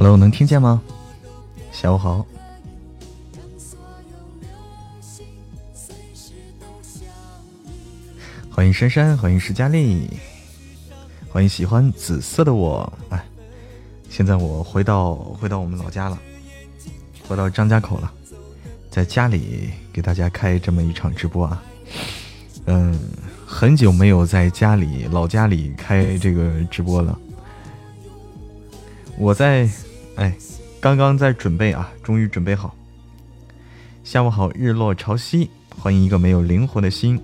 Hello，能听见吗？下午好。欢迎珊珊，欢迎石佳丽，欢迎喜欢紫色的我。哎，现在我回到回到我们老家了，回到张家口了，在家里给大家开这么一场直播啊。嗯，很久没有在家里老家里开这个直播了。我在，哎，刚刚在准备啊，终于准备好。下午好，日落潮汐，欢迎一个没有灵魂的心。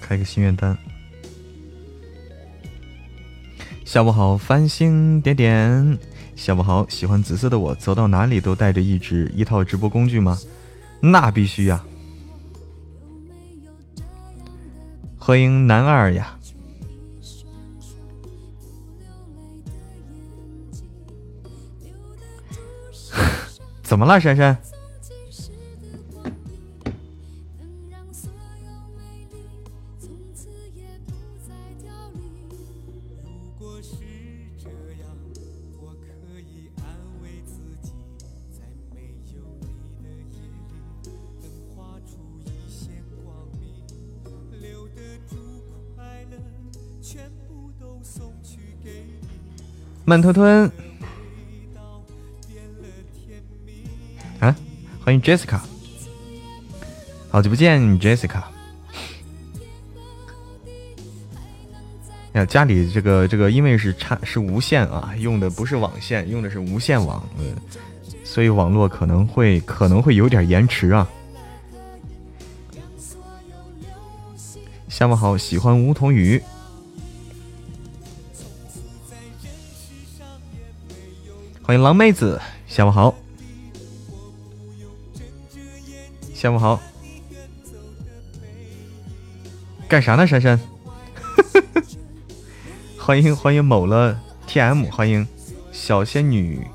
开个心愿单。下午好，繁星点点。下午好，喜欢紫色的我，走到哪里都带着一支一套直播工具吗？那必须呀！欢迎男二呀！怎么了，珊珊？慢吞吞，啊！欢迎 Jessica，好久不见，Jessica。呀，家里这个这个，因为是插是无线啊，用的不是网线，用的是无线网，嗯，所以网络可能会可能会有点延迟啊。下午好，喜欢梧桐雨。欢迎狼妹子，下午好，下午好，干啥呢？珊珊，欢迎欢迎某了 TM，欢迎小仙女。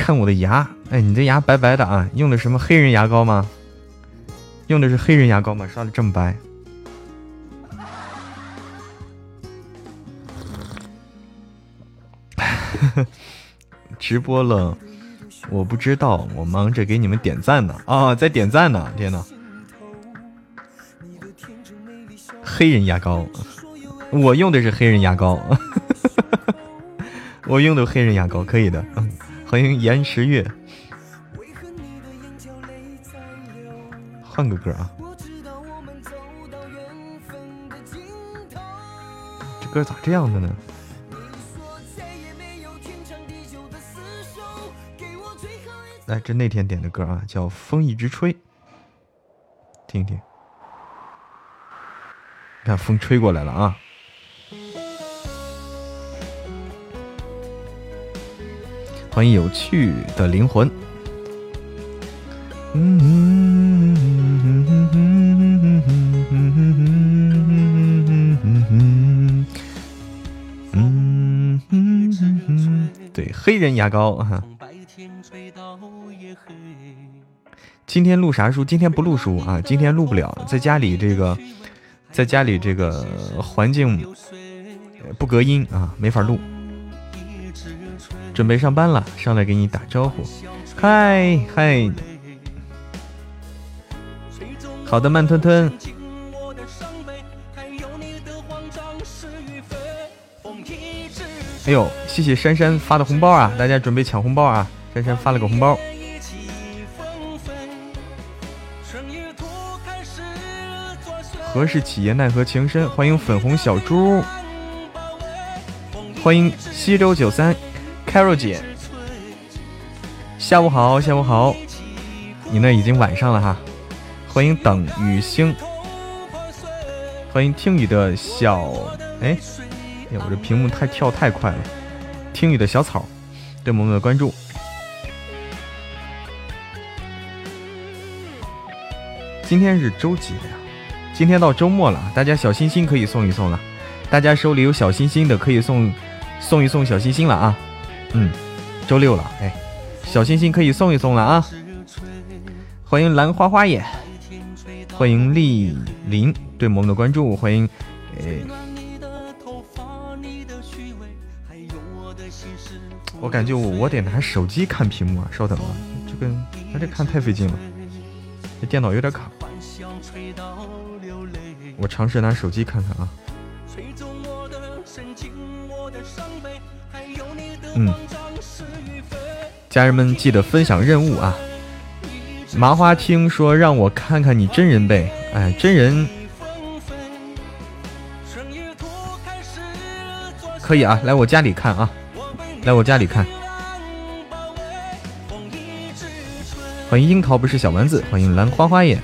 看我的牙，哎，你这牙白白的啊，用的什么黑人牙膏吗？用的是黑人牙膏吗？刷的这么白？直播了，我不知道，我忙着给你们点赞呢。啊，在点赞呢！天呐，黑人牙膏，我用的是黑人牙膏，我用的黑人牙膏，可以的。欢迎岩石月，换个歌啊！这歌咋这样的呢？来，这那天点的歌啊，叫《风一直吹》，听听。你看风吹过来了啊！欢迎有趣的灵魂。嗯对，黑人牙膏哈。今天录啥书？今天不录书啊，今天录不了，在家里这个，在家里这个环境不隔音啊，没法录。准备上班了，上来给你打招呼，嗨嗨，好的，慢吞吞。哎呦，谢谢珊珊发的红包啊！大家准备抢红包啊！珊珊发了个红包。何氏企业奈何情深，欢迎粉红小猪，欢迎西周九三。Carol 姐，下午好，下午好，你那已经晚上了哈。欢迎等雨星，欢迎听雨的小哎呀，我这屏幕太跳太快了。听雨的小草，对萌萌的关注。今天是周几呀？今天到周末了，大家小心心可以送一送了。大家手里有小心心的可以送送一送小心心了啊。嗯，周六了，哎，小心心可以送一送了啊。欢迎兰花花眼，欢迎丽林对萌萌的关注，欢迎哎。我感觉我我得拿手机看屏幕啊，稍等啊，这个那这看太费劲了，这电脑有点卡。我尝试拿手机看看啊。嗯，家人们记得分享任务啊。麻花听说让我看看你真人呗，哎，真人可以啊，来我家里看啊，来我家里看。欢迎樱桃不是小丸子，欢迎兰花花耶。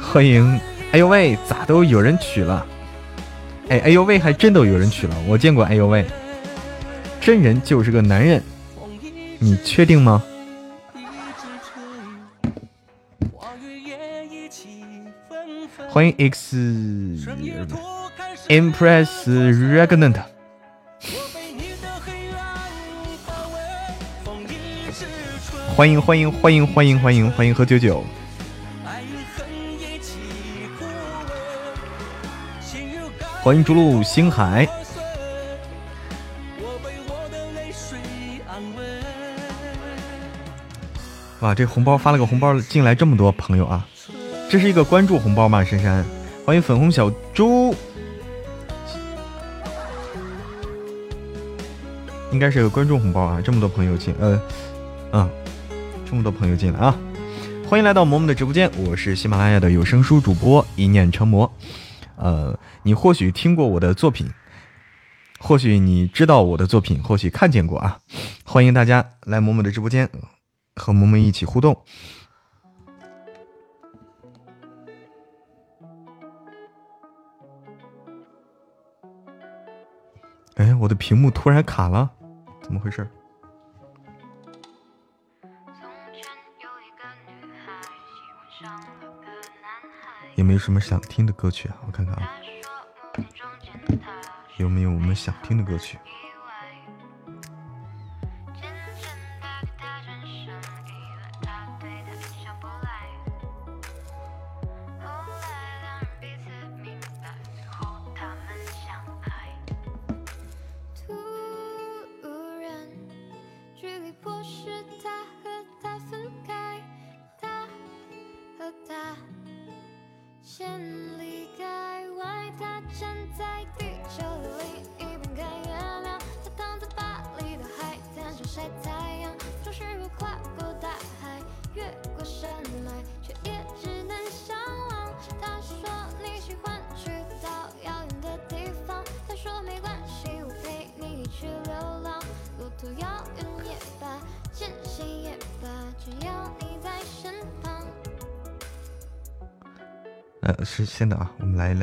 欢迎，哎呦喂，咋都有人娶了？哎，哎呦喂，还真都有人娶了。我见过，哎呦喂，真人就是个男人，你确定吗？欢迎 X Impress Regnant。欢迎欢迎欢迎欢迎欢迎欢迎喝九九。欢迎逐鹿星海。哇，这红包发了个红包进来这么多朋友啊！这是一个关注红包吗？珊珊，欢迎粉红小猪，应该是个关注红包啊！这么多朋友进，呃，嗯，这么多朋友进来啊！欢迎来到萌萌的直播间，我是喜马拉雅的有声书主播一念成魔。呃，你或许听过我的作品，或许你知道我的作品，或许看见过啊！欢迎大家来萌萌的直播间，和萌萌一起互动。哎，我的屏幕突然卡了，怎么回事？有没有什么想听的歌曲啊？我看看啊，有没有我们想听的歌曲？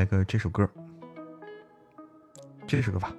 来个这首歌，这首歌吧。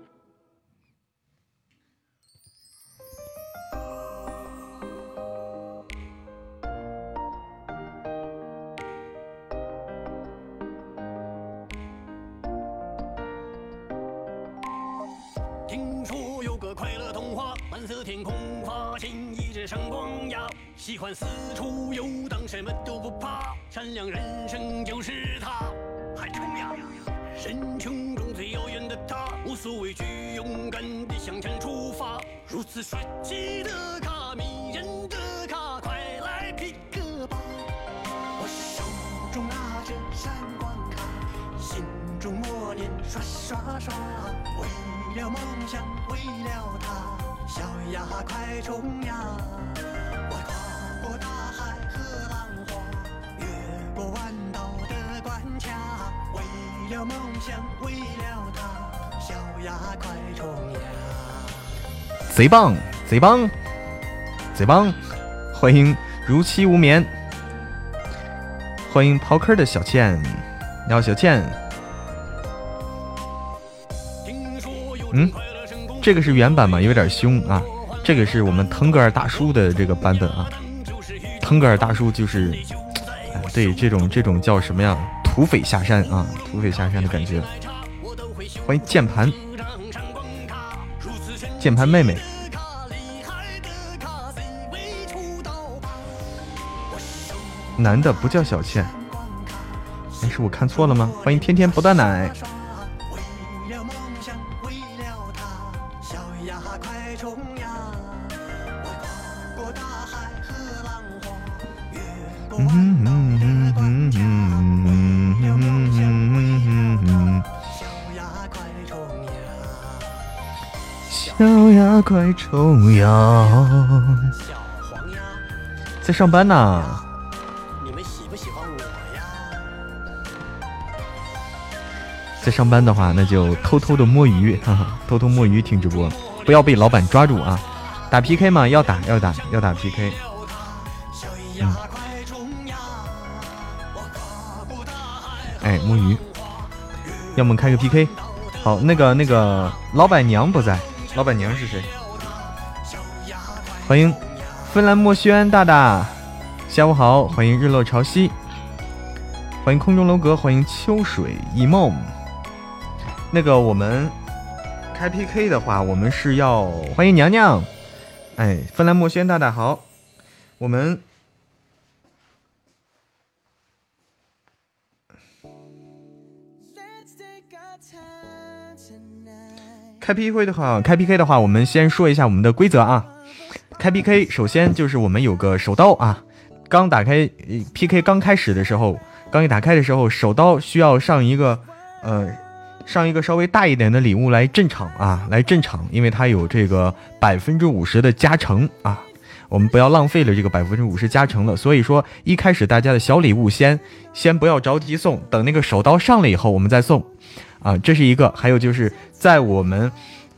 贼棒，贼棒，贼棒！欢迎如期无眠。欢迎刨坑的小倩，你好，小倩。嗯，这个是原版吗？有点凶啊。这个是我们腾格尔大叔的这个版本啊。腾格尔大叔就是，哎，对，这种这种叫什么呀？土匪下山啊，土匪下山的感觉。欢迎键盘，键盘妹妹。男的不叫小倩，哎，是我看错了吗？欢迎天天不断奶。小鸭快冲呀！小黄鸭在上班呢。在上班的话，那就偷偷的摸鱼，哈哈，偷偷摸鱼听直播，不要被老板抓住啊！打 PK 吗？要打，要打，要打 PK。嗯。哎，摸鱼，要么开个 PK。好，那个那个老板娘不在，老板娘是谁？欢迎芬兰墨轩大大，下午好，欢迎日落潮汐，欢迎空中楼阁，欢迎秋水一梦。那个我们开 PK 的话，我们是要欢迎娘娘，哎，芬兰墨轩大大好，我们开 PK 的话，开 PK 的话，我们先说一下我们的规则啊。开 PK 首先就是我们有个手刀啊，刚打开 PK 刚开始的时候，刚一打开的时候，手刀需要上一个呃。上一个稍微大一点的礼物来镇场啊，来镇场，因为它有这个百分之五十的加成啊，我们不要浪费了这个百分之五十加成了。所以说一开始大家的小礼物先先不要着急送，等那个手刀上了以后我们再送啊，这是一个。还有就是在我们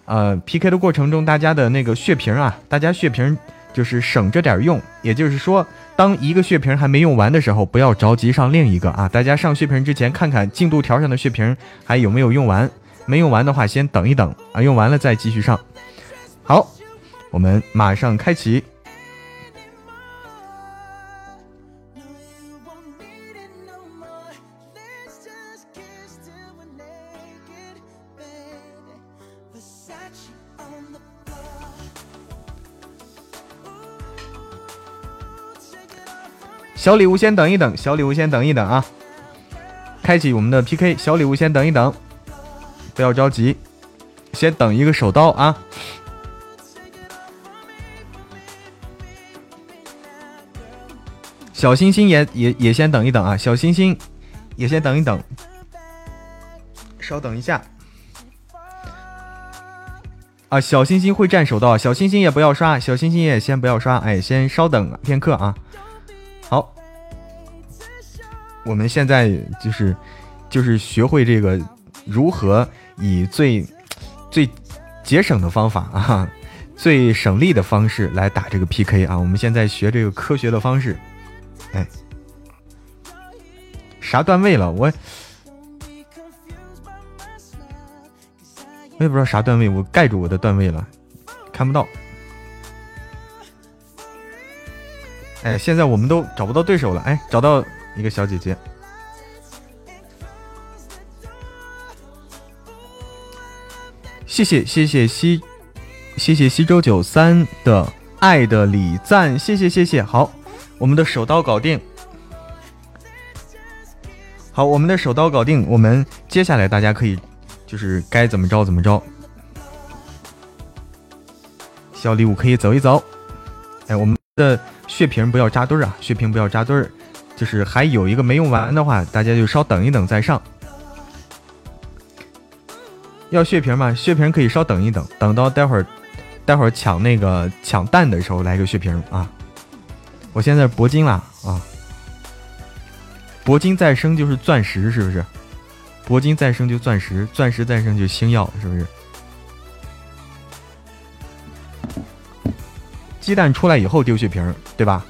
呃 PK 的过程中，大家的那个血瓶啊，大家血瓶就是省着点用，也就是说。当一个血瓶还没用完的时候，不要着急上另一个啊！大家上血瓶之前，看看进度条上的血瓶还有没有用完。没用完的话，先等一等啊，用完了再继续上。好，我们马上开启。小礼物先等一等，小礼物先等一等啊！开启我们的 PK，小礼物先等一等，不要着急，先等一个手刀啊！小星星也也也先等一等啊！小星星也先等一等，稍等一下啊！小星星会占手刀，小星星也不要刷，小星星也先不要刷，哎，先稍等片刻啊！好。我们现在就是就是学会这个如何以最最节省的方法啊，最省力的方式来打这个 PK 啊！我们现在学这个科学的方式，哎，啥段位了？我我也不知道啥段位，我盖住我的段位了，看不到。哎，现在我们都找不到对手了，哎，找到。一个小姐姐，谢谢谢谢西，谢谢西周九三的爱的礼赞，谢谢谢谢。好，我们的手刀搞定。好，我们的手刀搞定。我们接下来大家可以就是该怎么着怎么着。小礼物可以走一走。哎，我们的血瓶不要扎堆儿啊，血瓶不要扎堆儿。就是还有一个没用完的话，大家就稍等一等再上。要血瓶吗？血瓶可以稍等一等，等到待会儿，待会儿抢那个抢蛋的时候来个血瓶啊！我现在铂金了啊！铂金再生就是钻石，是不是？铂金再生就钻石，钻石再生就星耀，是不是？鸡蛋出来以后丢血瓶，对吧？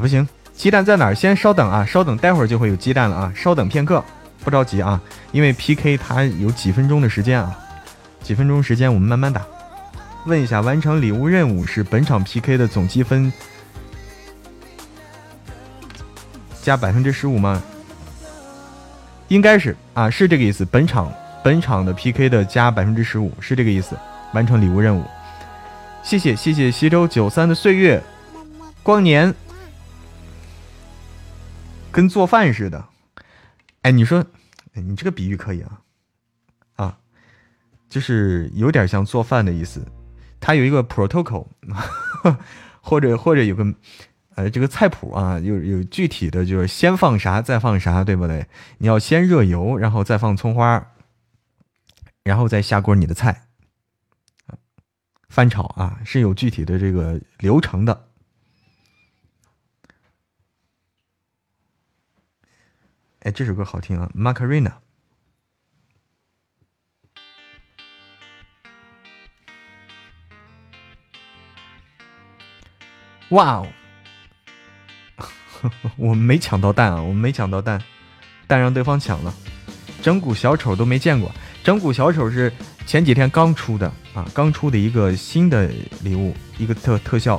不行，鸡蛋在哪儿？先稍等啊，稍等，待会儿就会有鸡蛋了啊，稍等片刻，不着急啊，因为 PK 它有几分钟的时间啊，几分钟时间我们慢慢打。问一下，完成礼物任务是本场 PK 的总积分加百分之十五吗？应该是啊，是这个意思。本场本场的 PK 的加百分之十五是这个意思。完成礼物任务，谢谢谢谢西周九三的岁月光年。跟做饭似的，哎，你说，你这个比喻可以啊，啊，就是有点像做饭的意思。它有一个 protocol，或者或者有个呃这个菜谱啊，有有具体的就是先放啥再放啥，对不对？你要先热油，然后再放葱花，然后再下锅你的菜，翻炒啊，是有具体的这个流程的。哎，这首歌好听啊，Macarena。哇哦，我没抢到蛋啊，我没抢到蛋，蛋让对方抢了。整蛊小丑都没见过，整蛊小丑是前几天刚出的啊，刚出的一个新的礼物，一个特特效。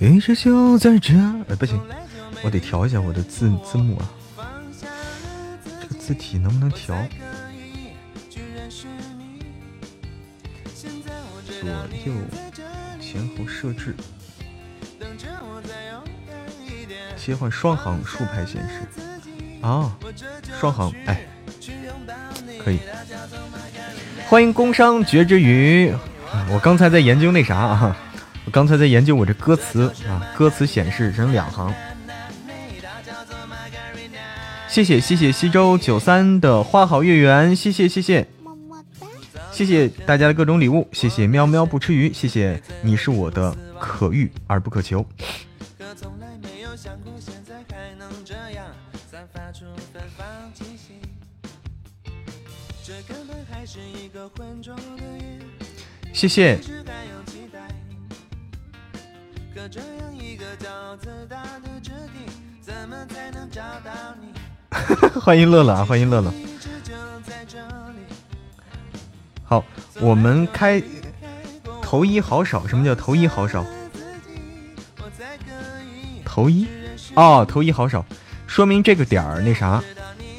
一直就在这哎，不行，我得调一下我的字字幕啊。这个字体能不能调？左右前后设置，切换双行竖排显示。啊，双行，哎，可以。欢迎工商绝之鱼，我刚才在研究那啥啊。刚才在研究我这歌词啊，歌词显示成两行。谢谢谢谢西周九三的花好月圆，谢谢谢谢，谢谢大家的各种礼物，谢谢喵喵不吃鱼，谢谢你是我的可遇而不可求。谢谢。欢迎乐乐啊！欢迎乐乐。好，我们开头一好少。什么叫头一好少？头一哦，头一好少，说明这个点儿那啥，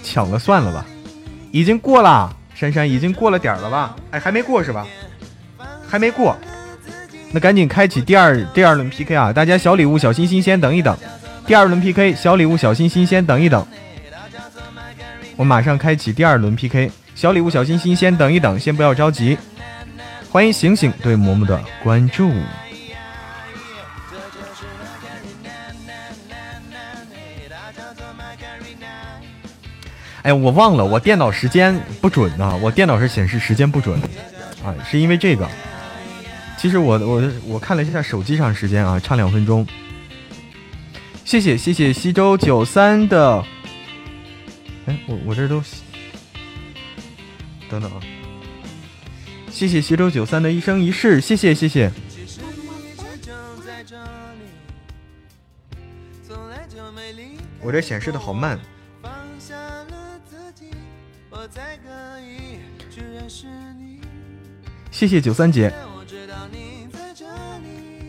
抢了算了吧。已经过了，珊珊已经过了点儿了吧？哎，还没过是吧？还没过。那赶紧开启第二第二轮 PK 啊！大家小礼物小心心先等一等，第二轮 PK 小礼物小心心先等一等，我马上开启第二轮 PK，小礼物小心心先等一等，先不要着急。欢迎醒醒对嬷嬷的关注。哎，我忘了，我电脑时间不准啊，我电脑是显示时间不准啊，是因为这个。其实我我我看了一下手机上时间啊，差两分钟。谢谢谢谢西周九三的，哎，我我这都等等啊！谢谢西周九三的一生一世，谢谢谢谢。我这显示的好慢。谢谢九三姐。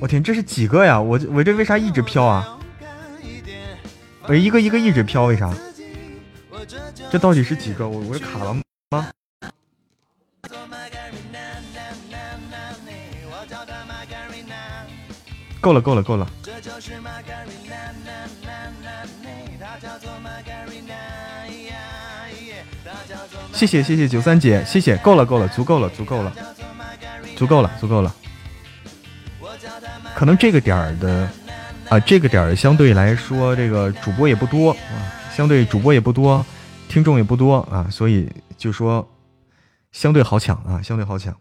我天，这是几个呀？我我这为啥一直飘啊？我一个一个一直飘，为啥？这到底是几个？我我这卡了吗？够了够了够了！谢谢谢谢九三姐，谢谢！够了够了，足够了足够了，足够了足够了。可能这个点儿的啊，这个点儿相对来说，这个主播也不多啊，相对主播也不多，听众也不多啊，所以就说相对好抢啊，相对好抢。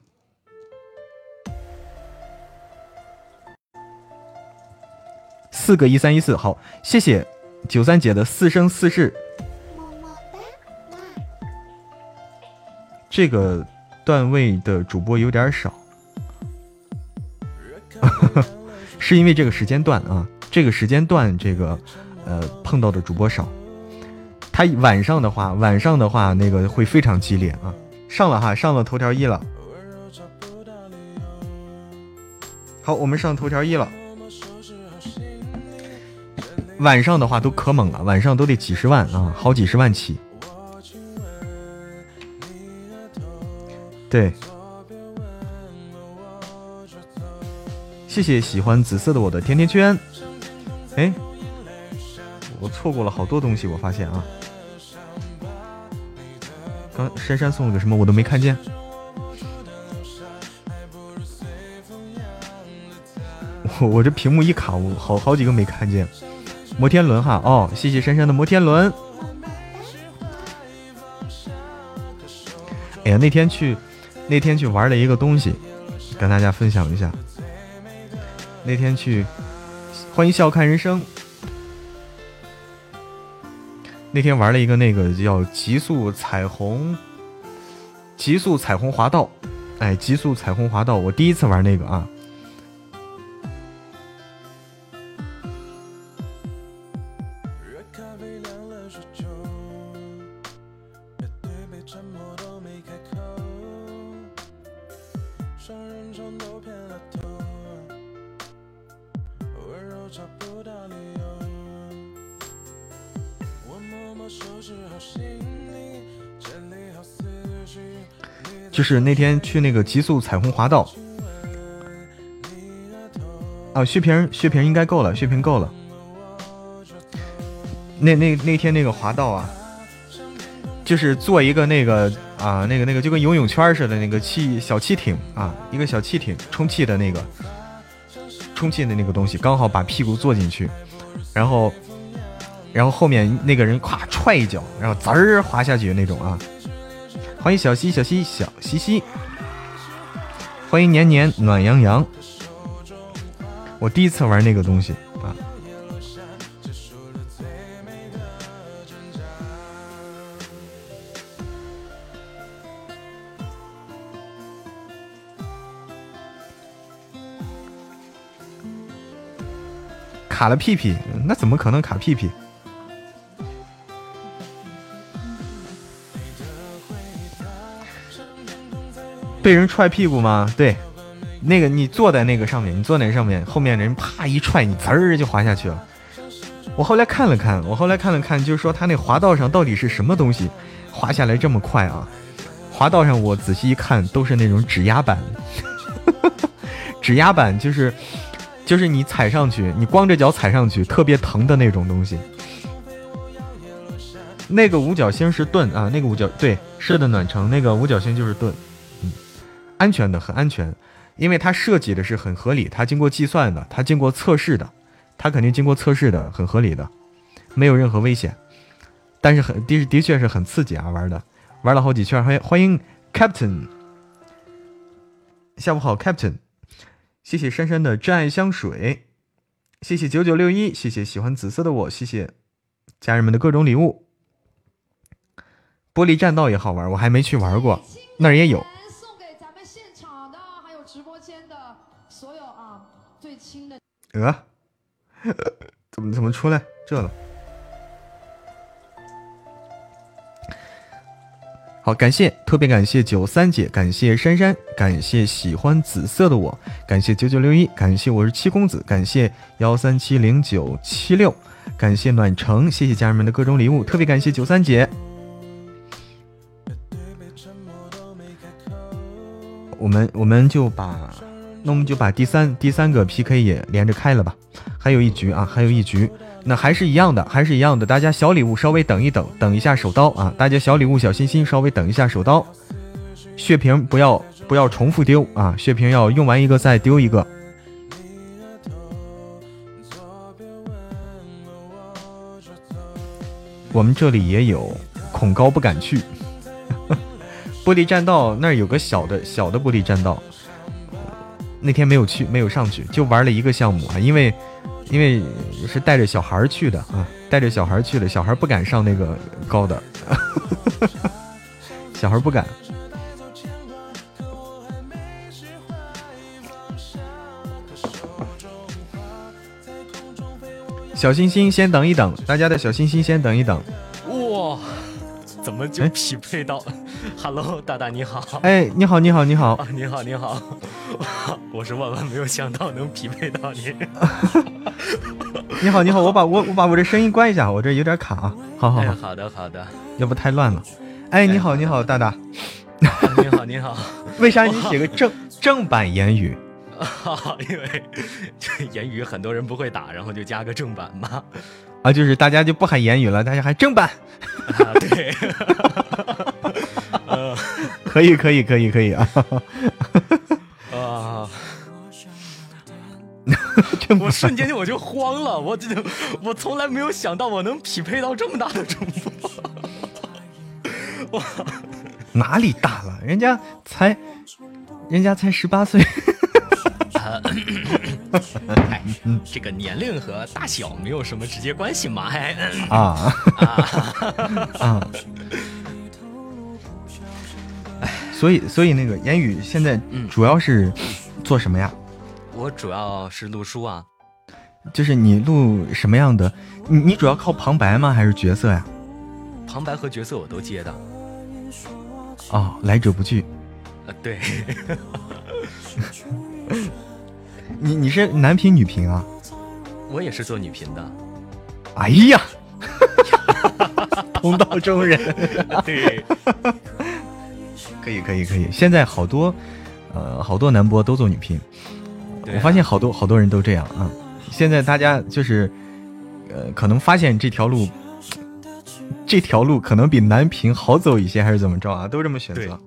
四个一三一四，好，谢谢九三姐的四生四世。这个段位的主播有点少，哈 哈是因为这个时间段啊，这个时间段这个呃碰到的主播少。他晚上的话，晚上的话那个会非常激烈啊。上了哈，上了头条一了。好，我们上头条一了。晚上的话都可猛了，晚上都得几十万啊，好几十万起。对，谢谢喜欢紫色的我的甜甜圈。哎，我错过了好多东西，我发现啊，刚珊珊送了个什么，我都没看见。我我这屏幕一卡，我好好几个没看见。摩天轮哈，哦，谢谢珊珊的摩天轮。哎呀，那天去。那天去玩了一个东西，跟大家分享一下。那天去，欢迎笑看人生。那天玩了一个那个叫极速彩虹，极速彩虹滑道，哎，极速彩虹滑道，我第一次玩那个啊。就是那天去那个极速彩虹滑道，啊，血瓶血瓶应该够了，血瓶够了。那那那天那个滑道啊，就是做一个那个啊，那个那个就跟游泳圈似的那个气小汽艇啊，一个小汽艇充气的那个充气的那个东西，刚好把屁股坐进去，然后然后后面那个人咵踹一脚，然后滋儿滑下去那种啊。欢迎小西小西小西西，欢迎年年暖洋洋。我第一次玩那个东西啊，卡了屁屁，那怎么可能卡屁屁？被人踹屁股吗？对，那个你坐在那个上面，你坐在上面，后面人啪一踹，你滋儿就滑下去了。我后来看了看，我后来看了看，就是说他那滑道上到底是什么东西，滑下来这么快啊？滑道上我仔细一看，都是那种指压板，指压板就是就是你踩上去，你光着脚踩上去特别疼的那种东西。那个五角星是盾啊，那个五角对，是的，暖城那个五角星就是盾。安全的很安全，因为它设计的是很合理，它经过计算的，它经过测试的，它肯定经过测试的，很合理的，没有任何危险。但是很的的确是很刺激啊，玩的玩了好几圈。欢迎欢迎 Captain，下午好 Captain，谢谢珊珊的真爱香水，谢谢九九六一，谢谢喜欢紫色的我，谢谢家人们的各种礼物。玻璃栈道也好玩，我还没去玩过，那儿也有。呃，怎么怎么出来这了？好，感谢特别感谢九三姐，感谢珊珊，感谢喜欢紫色的我，感谢九九六一，感谢我是七公子，感谢幺三七零九七六，感谢暖城，谢谢家人们的各种礼物，特别感谢九三姐。我们我们就把那我们就把第三第三个 PK 也连着开了吧。还有一局啊，还有一局，那还是一样的，还是一样的。大家小礼物稍微等一等，等一下手刀啊！大家小礼物小心心，稍微等一下手刀。血瓶不要不要重复丢啊！血瓶要用完一个再丢一个。我们这里也有，恐高不敢去。玻璃栈道那儿有个小的小的玻璃栈道，那天没有去，没有上去，就玩了一个项目啊，因为因为是带着小孩去的啊，带着小孩去的，小孩不敢上那个高的，小孩不敢。小心心，先等一等，大家的小心心先等一等。哇，怎么就匹配到？Hello，大大你好。哎，你好，你好，你好。你好，你好。我是万万没有想到能匹配到你。你好，你好，我把我我把我这声音关一下，我这有点卡。好好好。好的，好的。要不太乱了。哎，你好，你好，大大。你好，你好。为啥你写个正正版言语？哈，因为言语很多人不会打，然后就加个正版嘛。啊，就是大家就不喊言语了，大家喊正版。对，可以，可以，可以，可以啊。啊！我瞬间我就慌了，我这我从来没有想到我能匹配到这么大的主播。哇，哪里大了？人家才，人家才十八岁。哎，这个年龄和大小没有什么直接关系嘛？哎，啊啊！哎，所以所以那个言语现在主要是做什么呀？我主要是录书啊。就是你录什么样的？你你主要靠旁白吗？还是角色呀？旁白和角色我都接的。哦，来者不拒。呃，对。你你是男频女频啊？我也是做女频的。哎呀，同道中人。对，可以可以可以。现在好多呃好多男播都做女频，我发现好多好多人都这样啊。现在大家就是呃可能发现这条路这条路可能比男频好走一些，还是怎么着啊？都这么选择。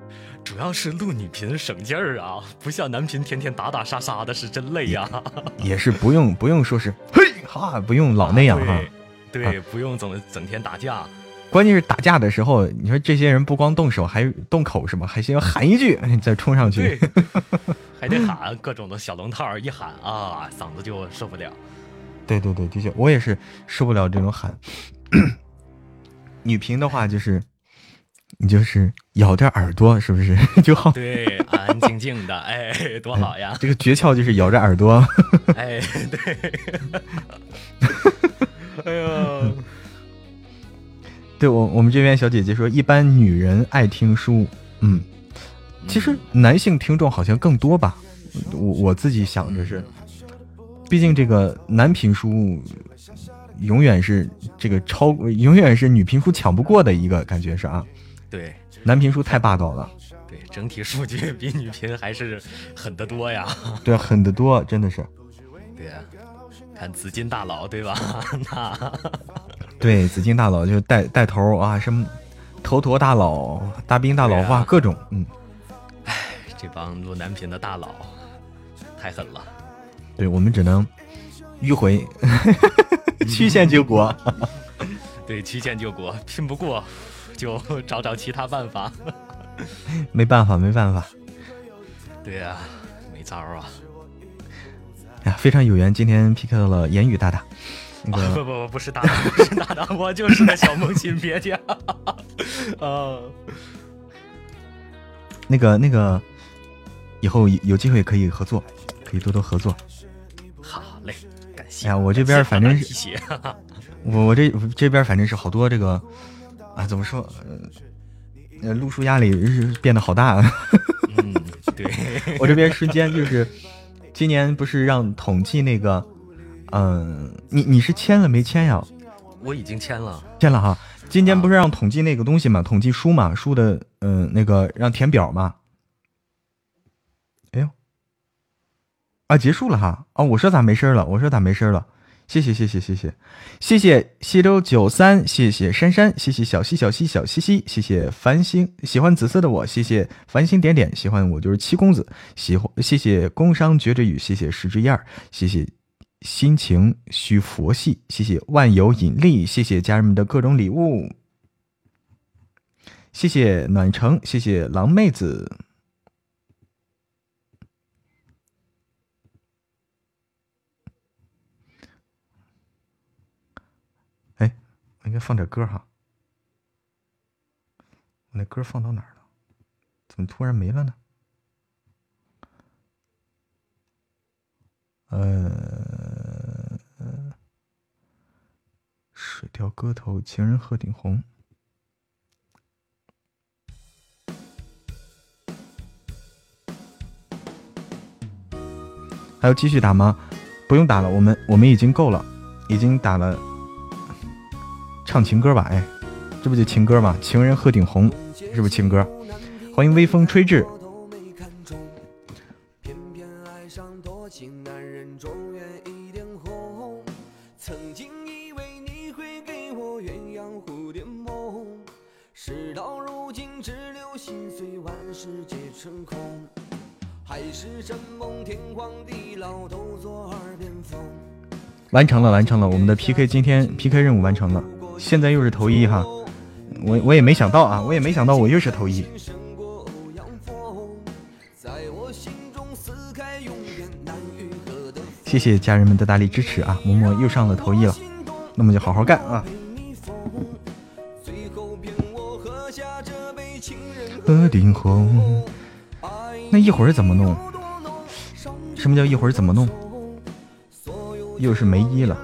主要是录女频省劲儿啊，不像男频天天打打杀杀的，是真累呀。也是不用不用说是嘿哈，不用老那样哈。对，不用总整天打架。关键是打架的时候，你说这些人不光动手，还动口是吗？还先要喊一句 再冲上去，还得喊各种的小龙套，一喊啊，嗓子就受不了。对对对，的确，我也是受不了这种喊。女频的话就是。你就是咬着耳朵，是不是 就好？对，安安静静的，哎，多好呀！这个诀窍就是咬着耳朵。哎，对。哎呦，对我我们这边小姐姐说，一般女人爱听书，嗯，其实男性听众好像更多吧。我我自己想着是，毕竟这个男评书永远是这个超，永远是女评书抢不过的一个感觉是啊。对，男频书太霸道了。对，整体数据比女频还是狠得多呀。对，狠得多，真的是。对呀，看紫金大佬对吧？那对，紫金大佬就带带头啊，什么头陀大佬、大兵大佬哇，各种嗯。哎，这帮录男频的大佬太狠了。对我们只能迂回，曲线救国。对，曲线救国，拼不过。就找找其他办法，没办法，没办法。对呀，没招啊！哎呀，非常有缘，今天 PK 到了言语大大。不不不，不是大大，不是大大，我就是个小萌新，别介。啊，那个那个，以后有机会可以合作，可以多多合作。好嘞，感谢。哎呀，我这边反正是，我我这这边反正是好多这个。啊，怎么说？呃，录书压力变得好大。嗯，对我这边瞬间就是，今年不是让统计那个，嗯，你你是签了没签呀？我已经签了，签了哈。今年不是让统计那个东西嘛？统计书嘛，书的，嗯，那个让填表嘛。哎呦，啊，结束了哈。啊，我说咋没声了？我说咋没声了？谢谢谢谢谢谢谢谢西周九三，谢谢珊珊，谢谢小西小西小西西，谢谢繁星喜欢紫色的我，谢谢繁星点点喜欢我就是七公子，喜欢谢谢工商绝之语，谢谢石之燕儿，谢谢心情需佛系，谢谢万有引力，谢谢家人们的各种礼物，谢谢暖城，谢谢狼妹子。应该放点歌哈，我那歌放到哪儿了？怎么突然没了呢？呃，水调歌头，情人鹤顶红，还要继续打吗？不用打了，我们我们已经够了，已经打了。唱情歌吧，哎，这不就情歌吗？情人鹤顶红，是不是情歌？欢迎微风吹至。完成了，完成了，我们的 PK 今天 PK 任务完成了。现在又是头一哈，我我也没想到啊，我也没想到我又是头一。谢谢家人们的大力支持啊，默默又上了头一了，那么就好好干啊。鹤顶红，那一会儿怎么弄？什么叫一会儿怎么弄？又是没一了。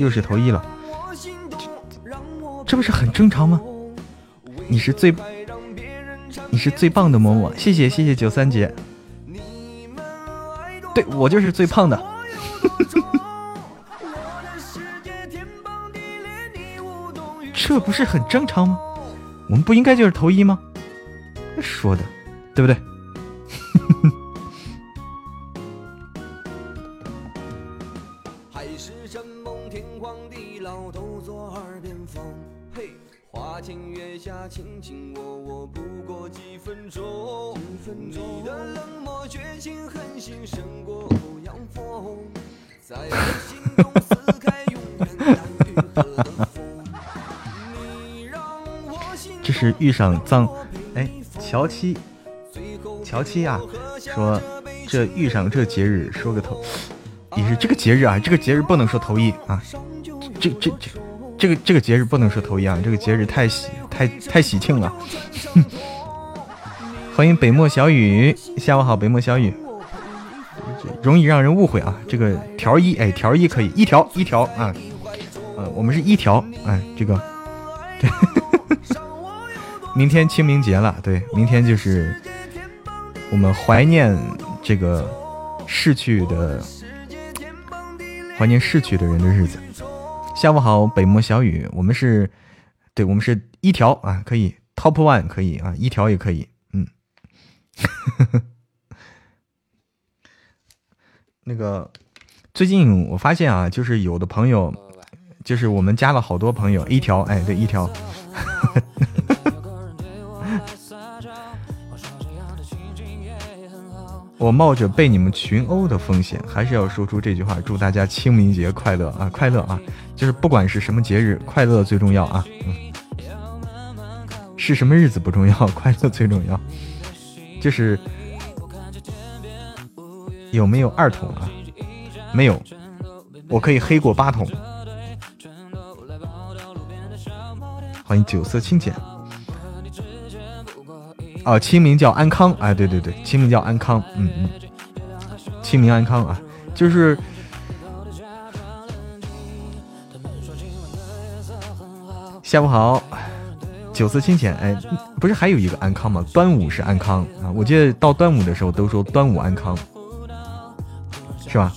又是头一了，这不是很正常吗？你是最，你是最棒的某某，谢谢谢谢九三姐，对我就是最胖的，这不是很正常吗？我们不应该就是头一吗？说的，对不对？遇上脏，哎，乔七，乔七啊，说这遇上这节日说个头，也是这个节日啊，这个节日不能说头一啊，这这这这个这个节日不能说头一啊，这个节日太喜太太喜庆了。欢迎北漠小雨，下午好，北漠小雨，容易让人误会啊，这个条一，哎，条一可以一条一条啊，呃，我们是一条，哎，这个，明天清明节了，对，明天就是我们怀念这个逝去的、怀念逝去的人的日子。下午好，北漠小雨，我们是，对，我们是一条啊，可以 top one 可以啊，一条也可以，嗯。那个最近我发现啊，就是有的朋友，就是我们加了好多朋友，一条，哎，对，一条。我冒着被你们群殴的风险，还是要说出这句话：祝大家清明节快乐啊！快乐啊！就是不管是什么节日，快乐最重要啊！嗯，是什么日子不重要，快乐最重要。就是有没有二筒啊？没有，我可以黑过八筒。欢迎酒色清浅。哦，清明叫安康，哎，对对对，清明叫安康，嗯嗯，清明安康啊，就是下午好，酒色清浅，哎，不是还有一个安康吗？端午是安康啊，我记得到端午的时候都说端午安康，是吧？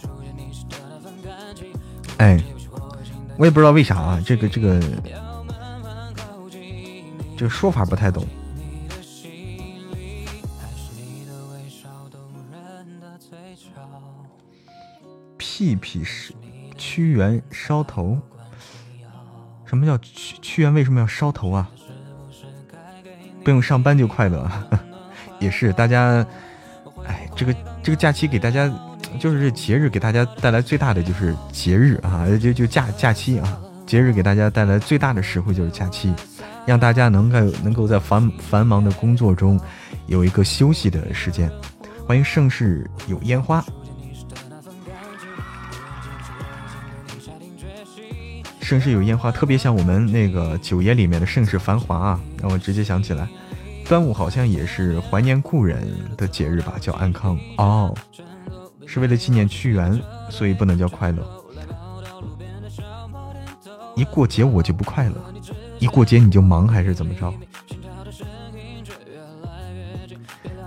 哎，我也不知道为啥啊，这个这个这个说法不太懂。屁屁是屈原烧头。什么叫屈屈原为什么要烧头啊？不用上班就快乐，也是大家，哎，这个这个假期给大家，就是这节日给大家带来最大的就是节日啊，就就假假期啊，节日给大家带来最大的实惠就是假期，让大家能够能够在繁繁忙的工作中有一个休息的时间。欢迎盛世有烟花。盛世有烟花，特别像我们那个九爷里面的盛世繁华啊，让我直接想起来，端午好像也是怀念故人的节日吧，叫安康哦，是为了纪念屈原，所以不能叫快乐。一过节我就不快乐，一过节你就忙还是怎么着？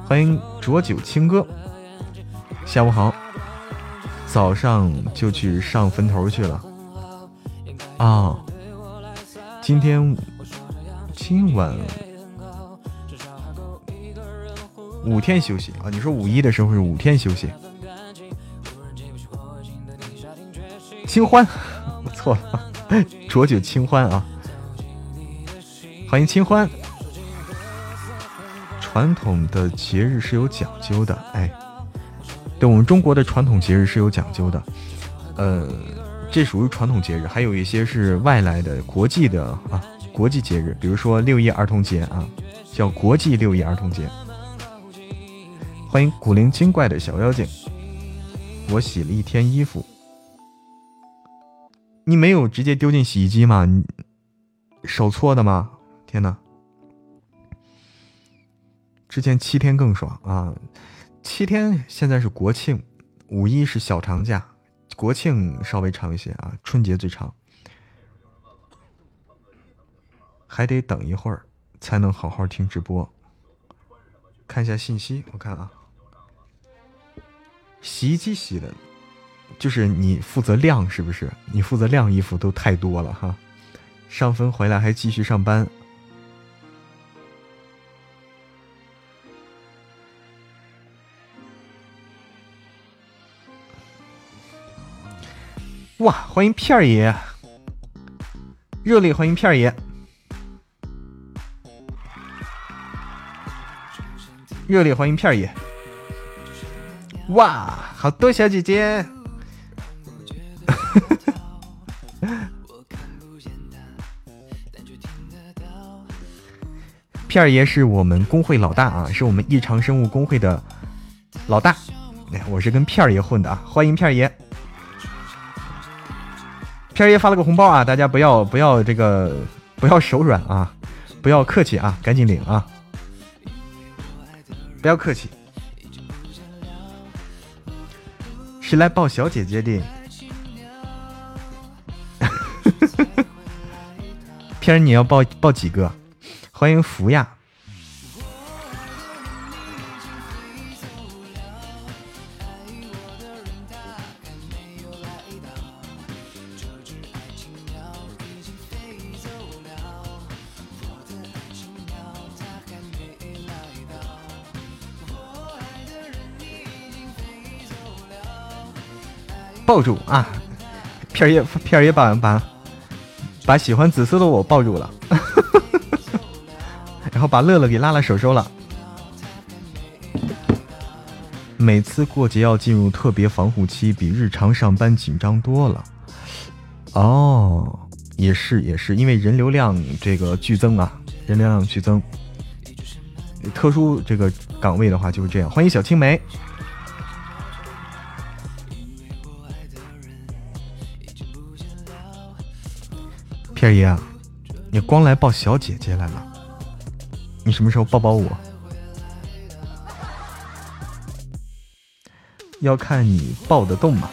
欢迎浊酒清歌，下午好，早上就去上坟头去了。啊，今天今晚五天休息啊！你说五一的时候是五天休息？清欢，我错了，浊酒清欢啊！欢迎清欢。传统的节日是有讲究的，哎，对我们中国的传统节日是有讲究的，呃。这属于传统节日，还有一些是外来的国际的啊，国际节日，比如说六一儿童节啊，叫国际六一儿童节。欢迎古灵精怪的小妖精。我洗了一天衣服，你没有直接丢进洗衣机吗？你手搓的吗？天哪！之前七天更爽啊，七天现在是国庆，五一是小长假。国庆稍微长一些啊，春节最长，还得等一会儿才能好好听直播。看一下信息，我看啊，洗衣机洗的，就是你负责晾是不是？你负责晾衣服都太多了哈。上分回来还继续上班。哇，欢迎片儿爷，热烈欢迎片儿爷，热烈欢迎片儿爷。哇，好多小姐姐。片儿爷是我们工会老大啊，是我们异常生物工会的老大。哎，我是跟片儿爷混的啊，欢迎片儿爷。片儿爷发了个红包啊，大家不要不要这个不要手软啊，不要客气啊，赶紧领啊，不要客气，是来抱小姐姐的。片儿你要抱抱几个？欢迎福呀。抱住啊！片儿爷，片儿爷把把把喜欢紫色的我抱住了，然后把乐乐给拉拉手手了。每次过节要进入特别防护期，比日常上班紧张多了。哦，也是也是，因为人流量这个剧增啊，人流量剧增，特殊这个岗位的话就是这样。欢迎小青梅。片爷，你光来抱小姐姐来了，你什么时候抱抱我？要看你抱得动吗？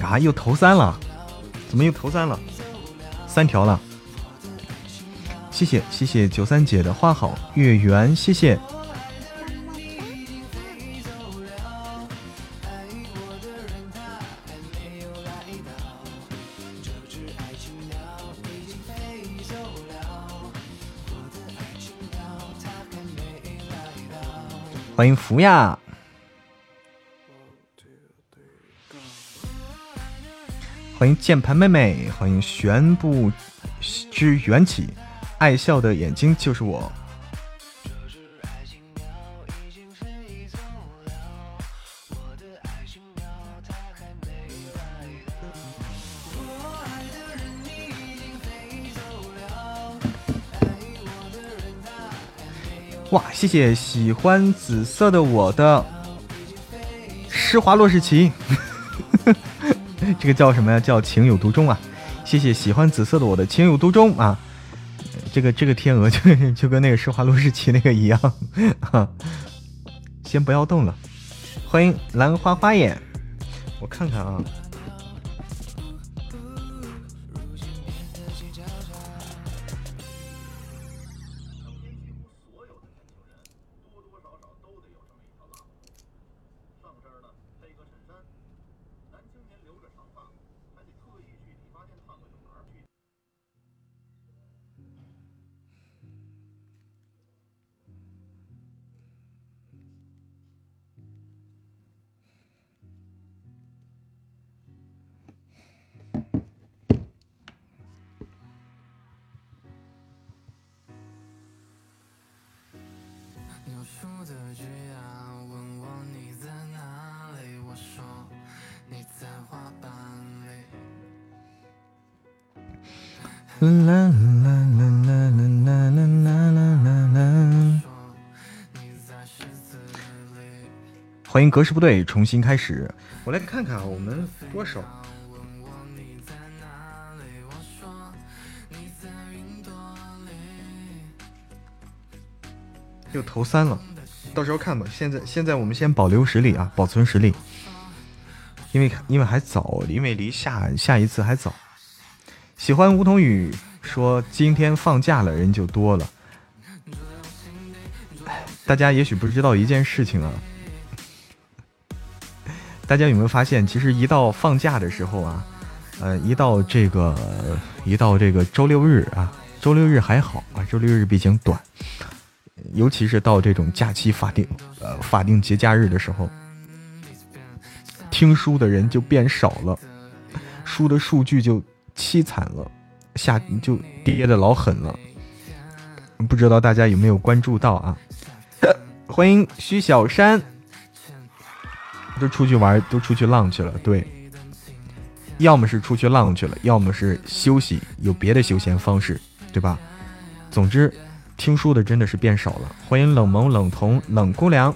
啊，又投三了？怎么又投三了？三条了？谢谢谢谢九三姐的花好月圆，谢谢。欢迎福呀，欢迎键盘妹妹，欢迎玄不知缘起，爱笑的眼睛就是我。哇，谢谢喜欢紫色的我的施华洛世奇，这个叫什么呀？叫情有独钟啊！谢谢喜欢紫色的我的情有独钟啊！这个这个天鹅就 就跟那个施华洛世奇那个一样，先不要动了。欢迎兰花花眼，我看看啊。欢迎格式部队重新开始，我来看看啊，我们多少？又投三了，到时候看吧。现在现在我们先保留实力啊，保存实力，因为因为还早，因为离下下一次还早。喜欢梧桐雨说今天放假了，人就多了。大家也许不知道一件事情啊，大家有没有发现，其实一到放假的时候啊，呃，一到这个一到这个周六日啊，周六日还好啊，周六日毕竟短，尤其是到这种假期法定呃法定节假日的时候，听书的人就变少了，书的数据就。凄惨了，下就跌的老狠了，不知道大家有没有关注到啊？欢迎徐小山，都出去玩，都出去浪去了。对，要么是出去浪去了，要么是休息，有别的休闲方式，对吧？总之，听书的真的是变少了。欢迎冷萌冷童冷姑娘，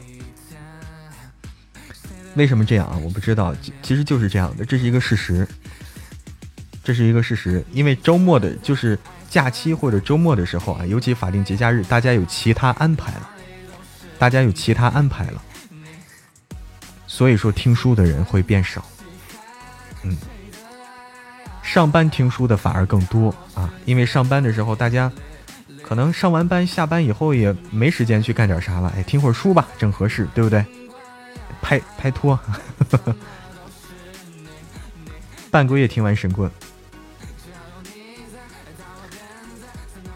为什么这样啊？我不知道，其实就是这样的，这是一个事实。这是一个事实，因为周末的，就是假期或者周末的时候啊，尤其法定节假日，大家有其他安排了，大家有其他安排了，所以说听书的人会变少，嗯，上班听书的反而更多啊，因为上班的时候大家可能上完班下班以后也没时间去干点啥了，哎，听会儿书吧，正合适，对不对？拍拍拖，半个月听完神棍。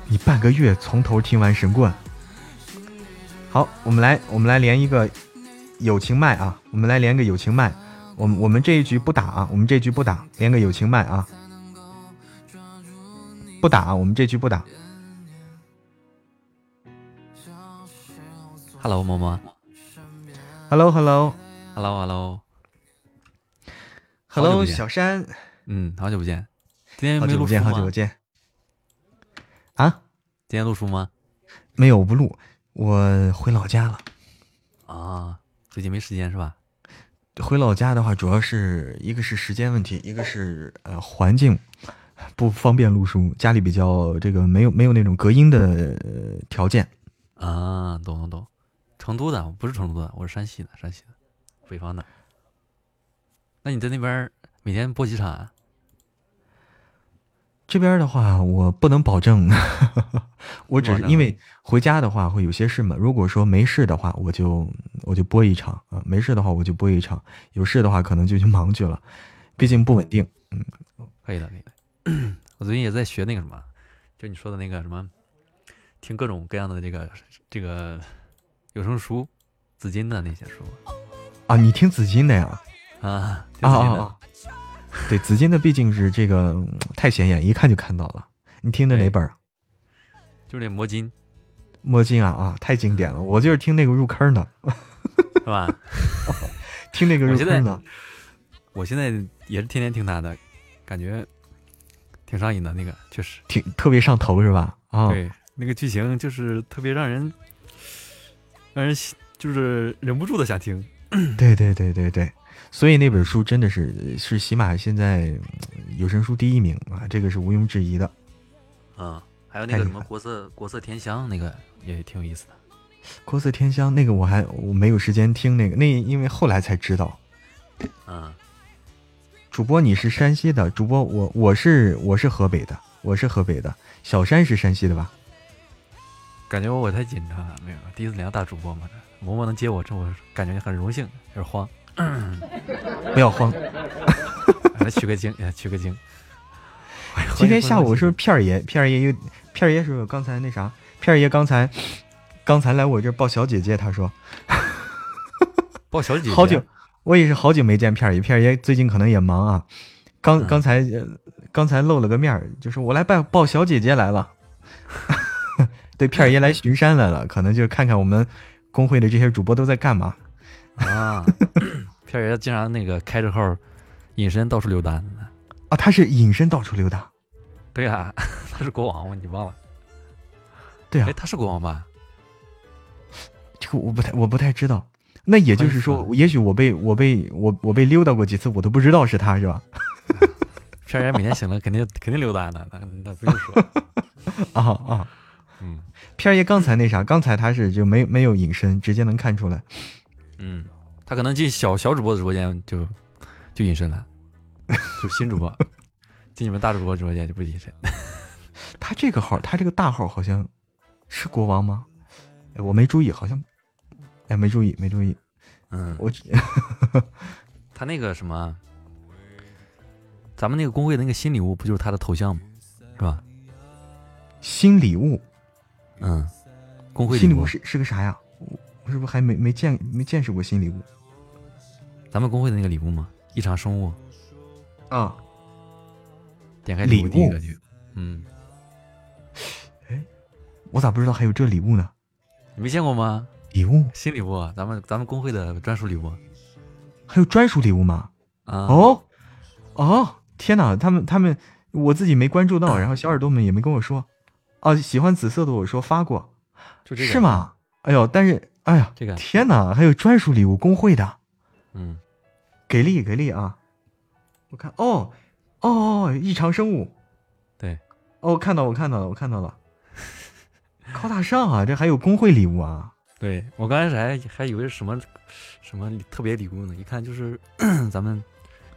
你半个月从头听完神棍，好，我们来，我们来连一个友情麦啊，我们来连个友情麦，我们我们这一局不打啊，我们这局不打，连个友情麦啊，不打，我们这局不打。Hello，么么。Hello，Hello，Hello，Hello，小山，嗯，好久不见，今天好久不见，好久不见。啊。今天录书吗？没有，不录。我回老家了。啊，最近没时间是吧？回老家的话，主要是一个是时间问题，一个是呃环境不方便录书，家里比较这个没有没有那种隔音的条件。啊，懂懂懂。成都的，不是成都的，我是山西的，山西的，北方的。那你在那边每天播几场啊？这边的话，我不能保证，我只是因为回家的话会有些事嘛。如果说没事的话，我就我就播一场啊；没事的话，我就播一场；有事的话，可能就去忙去了。毕竟不稳定。嗯，可以的，可以的。我最近也在学那个什么，就你说的那个什么，听各种各样的这个这个有声书，紫金的那些书啊，你听紫金的呀？啊，啊啊挺紫金的啊！对，紫金的毕竟是这个嗯太显眼，一看就看到了。你听的哪本儿？就是那魔金墨镜啊啊，太经典了！我就是听那个入坑的，是吧？听那个入坑的。我现在也是天天听他的，感觉挺上瘾的。那个确实，挺特别上头是吧？啊，对，那个剧情就是特别让人让人就是忍不住的想听。对对对对对，所以那本书真的是是起码现在嗯有声书第一名啊，这个是毋庸置疑的。嗯，还有那个什么国色国色天香，那个也挺有意思的。国色天香那个我还我没有时间听那个，那因为后来才知道。嗯，主播你是山西的，主播我我是我是河北的，我是河北的，小山是山西的吧？感觉我我太紧张了，没有第一次连个大主播嘛，嬷嬷能接我，这我感觉很荣幸，有点慌。不要慌，来 取个经，哎取个经。今天下午是不是片儿爷？片儿爷又片儿爷是不是刚才那啥？片儿爷刚才刚才来我这儿抱小姐姐，他说 抱小姐姐？好久，我也是好久没见片儿爷，片儿爷最近可能也忙啊。刚嗯刚才、呃刚才露了个面儿，就是我来抱抱小姐姐来了。对，片儿爷来巡山来了，可能就看看我们工会的这些主播都在干嘛。啊，片儿爷经常那个开着号隐身到处溜达呢。啊，他是隐身到处溜达。对啊、他是国王吗？你忘了？对啊哎，，他是国王吧？这个我不太我不太知道。那也就是说，也许我被我被我我被溜达过几次，我都不知道是他是吧？片儿爷每天醒了肯定肯定溜达呢，那那不用说。啊啊！嗯片儿爷刚才那啥，刚才他是就没没有隐身，直接能看出来。嗯，他可能进小小主播的直播间就就隐身了，就新主播进你们大主播直播间就不隐身。他这个号，他这个大号好像是国王吗？哎，我没注意，好像，哎，没注意，没注意。嗯，我他那个什么，咱们那个工会的那个新礼物不就是他的头像吗？是吧？新礼物，嗯，工会物新礼物是是个啥呀？我我是不是还没没见没见识过新礼物咱们工会的那个礼物吗？异常生物，啊？点开礼物嗯，我咋不知道还有这礼物呢？你没见过吗？礼物新礼物，啊咱们咱们工会的专属礼物还有专属礼物吗？啊！，哦哦，天哪！他们他们我自己没关注到，然后小耳朵们也没跟我说。哦，喜欢紫色的我说发过，就这个是？吗？哎呦，但是哎呀，这个天哪，还有专属礼物工会的，嗯，给力给力啊！我看哦哦哦，异常生物对，哦，我看到我看到了我看到了，高大上啊，这还有工会礼物啊！对我刚开始还还以为是什么什么特别礼物呢，一看就是 咱们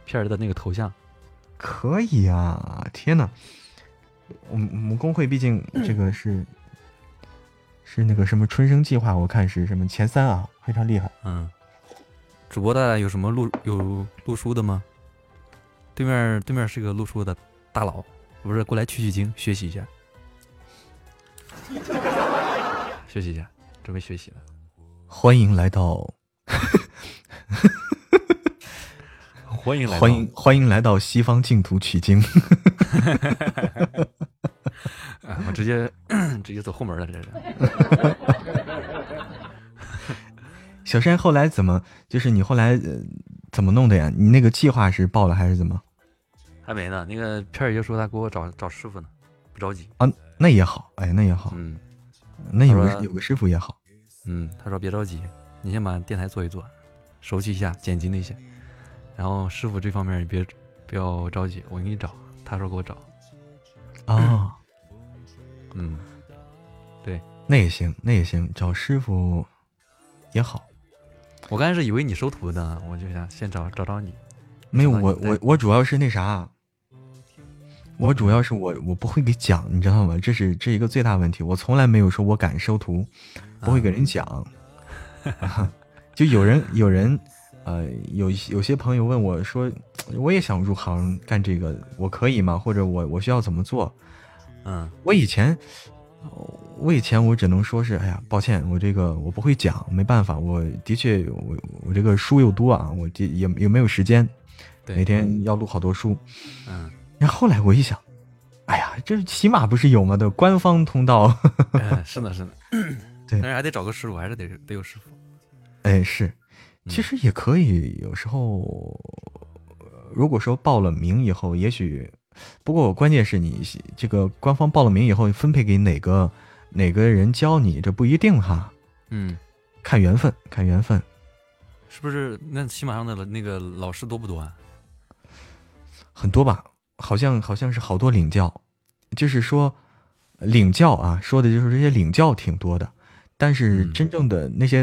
片儿的那个头像。可以啊！天哪，我们我们工会毕竟 这个是是那个什么春生计划，我看是什么前三啊，非常厉害。嗯，主播大有什么录有录书的吗？对面对面是个路书的大佬，不是过来取取经学习一下，学习一下，准备学习了。欢迎来到 欢迎来到欢迎欢迎来到西方净土取经。啊！我直接 直接走后门了，这是。小山后来怎么就是你后来、呃、怎么弄的呀？你那个计划是报了还是怎么？还没呢，那个片儿爷说他给我找找师傅呢，不着急啊。那也好，哎，那也好，嗯那有个有个师傅也好。嗯，他说别着急，你先把电台做一做，熟悉一下剪辑那些，然后师傅这方面你别不要着急，我给你找。他说给我找，哦，嗯，对那也行，那也行，找师傅也好。我刚开始以为你收徒呢，我就想先找找找你。没有，我我我主要是那啥，我主要是我我不会给讲，你知道吗？这是这一个最大问题。我从来没有说我敢收徒，不会给人讲。就有人有人，呃，有有些朋友问我说，我也想入行干这个，我可以吗？或者我我需要怎么做？嗯我以前我以前我只能说是，哎呀，抱歉，我这个我不会讲，没办法，我的确我我这个书又多啊，我这也也没有时间，对每天要录好多书。嗯，然后后来我一想，哎呀，这起码不是有吗的官方通道，哎是的，是的，对但是还得找个师傅，还是得得有师傅。哎，是，嗯其实也可以，有时候呃如果说报了名以后，也许，不过关键是你这个官方报了名以后分配给哪个哪个人教你，这不一定哈，嗯，看缘分，看缘分。是不是？那喜马上的那个老师多不多啊？很多吧，好像好像是好多领教，就是说领教啊，说的就是这些领教挺多的，但是嗯。真正的那些、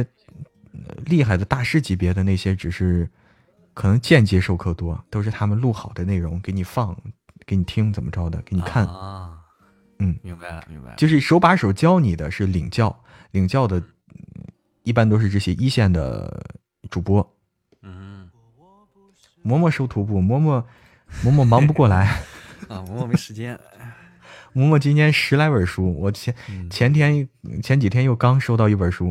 呃厉害的大师级别的那些，只是可能间接授课多，都是他们录好的内容给你放，给你听怎么着的，给你看，啊，嗯，明白了，明白了。就是手把手教你的是领教，领教的嗯一般都是这些一线的主播，嗯。嬷嬷收徒步，嬷嬷嬷嬷忙不过来。啊，嬷嬷没时间。嬷嬷今天十来本书，我前嗯，前天前几天又刚收到一本书，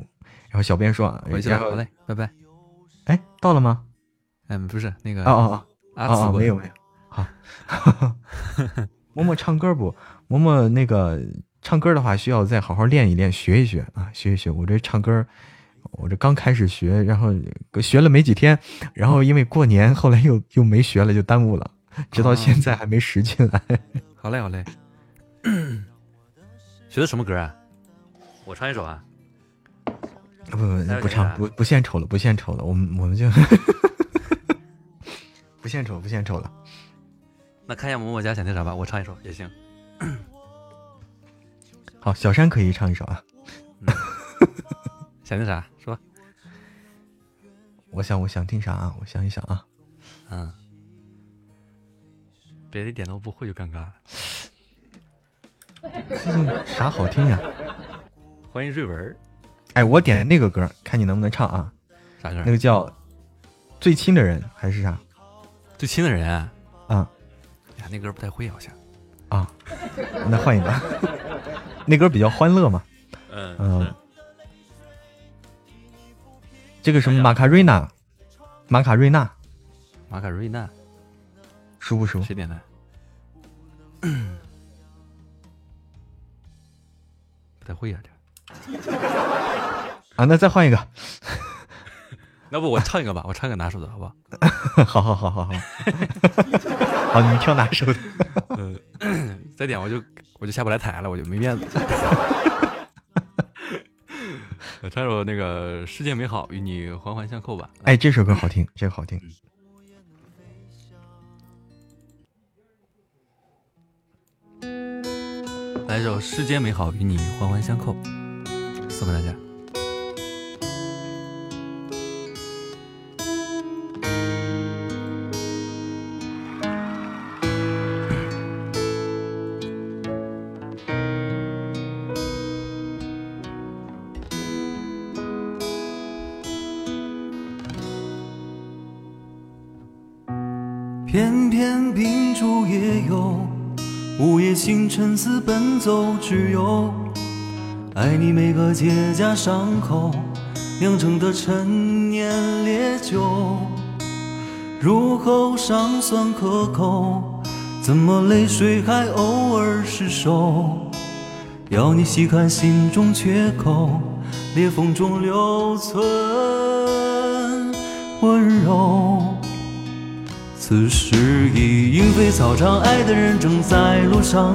然后小编说，回去了，然后好嘞，拜拜。哎到了吗？嗯，不是那个哦哦哦哦哦，阿紫过来没有没有，好。嬷嬷唱歌不？嬷嬷那个唱歌的话，需要再好好练一练，学一学啊，学一学。我这唱歌，我这刚开始学，然后学了没几天，然后因为过年，后来又又没学了，就耽误了，直到现在还没拾起来。好嘞，好嘞。学的什么歌啊？我唱一首啊。不不还有谁啊不唱不不献丑了，不献丑了，我们我们就 不献丑不献丑了。那看一下嬷嬷家想听啥吧，我唱一首也行。好，小山可以唱一首啊。想听啥说？我想我想听啥啊？我想一想啊。嗯，别的点都不会就尴尬了。啥好听呀？欢迎瑞文儿，哎，我点的那个歌，看你能不能唱啊？啥歌？那个叫《最亲的人》还是啥最亲的人啊？啊呀，那歌不太会好像。啊？那换一个，那歌比较欢乐嘛。嗯嗯，这个什么马卡瑞娜，马卡瑞娜马卡瑞娜熟不舒服？谁点的？不太会呀、这啊，那再换一个。要不我唱一个吧，我唱个拿手的好不好？好好好好好。好，你挑拿手的。呃，再点我就我就下不来台了，我就没面子。我唱首那个《世界美好与你环环相扣》吧。哎，这首歌好听，这个好听。来一首《世间美好与你环环相扣》，送给大家。走之友。爱你每个结痂伤口，酿成的陈年烈酒，入口尚算可口，怎么泪水还偶尔失手？要你细看心中缺口，裂缝中留存温柔。此时已莺飞草长，爱的人正在路上。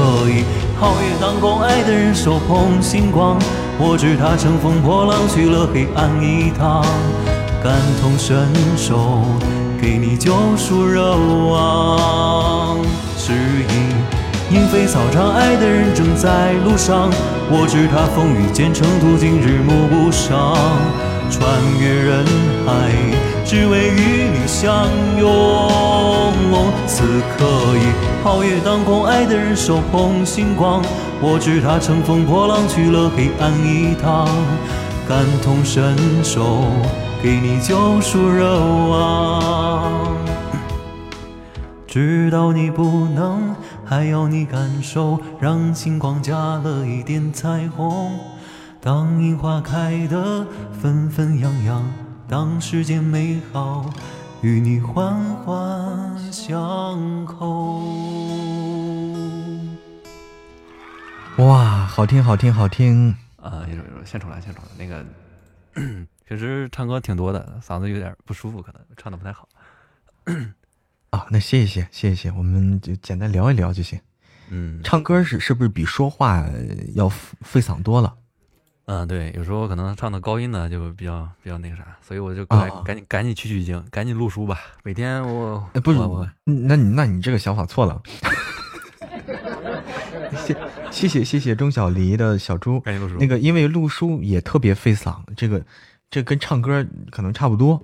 刻已皓月当空，爱的人手捧星光。我知他乘风破浪去了黑暗一趟，感同身受，给你救赎热望。是已莺飞草长，爱的人正在路上。我知他风雨兼程，途经日暮不赏。穿越人海，只为与你相拥。此刻已皓月当空，爱的人手捧星光。我知他乘风破浪去了黑暗一趟，感同身受，给你救赎热望。知道你不能，还要你感受，让星光加了一点彩虹。当樱花开得纷纷扬扬，当世间美好与你环环相扣。哇，好听，好听，好听！啊，有有献丑了，献丑了。那个 平时唱歌挺多的，嗓子有点不舒服，可能唱的不太好。啊，那谢谢，谢谢，我们就简单聊一聊就行。嗯，唱歌是是不是比说话要费嗓多了？嗯，对，有时候可能唱的高音呢，就比较比较那个啥，所以我就过来赶紧赶紧取取经，赶紧录书吧。每天我不是我，那你那你这个想法错了。谢谢谢谢谢钟小黎的小猪，赶紧录书。那个因为录书也特别费嗓，这个这跟唱歌可能差不多。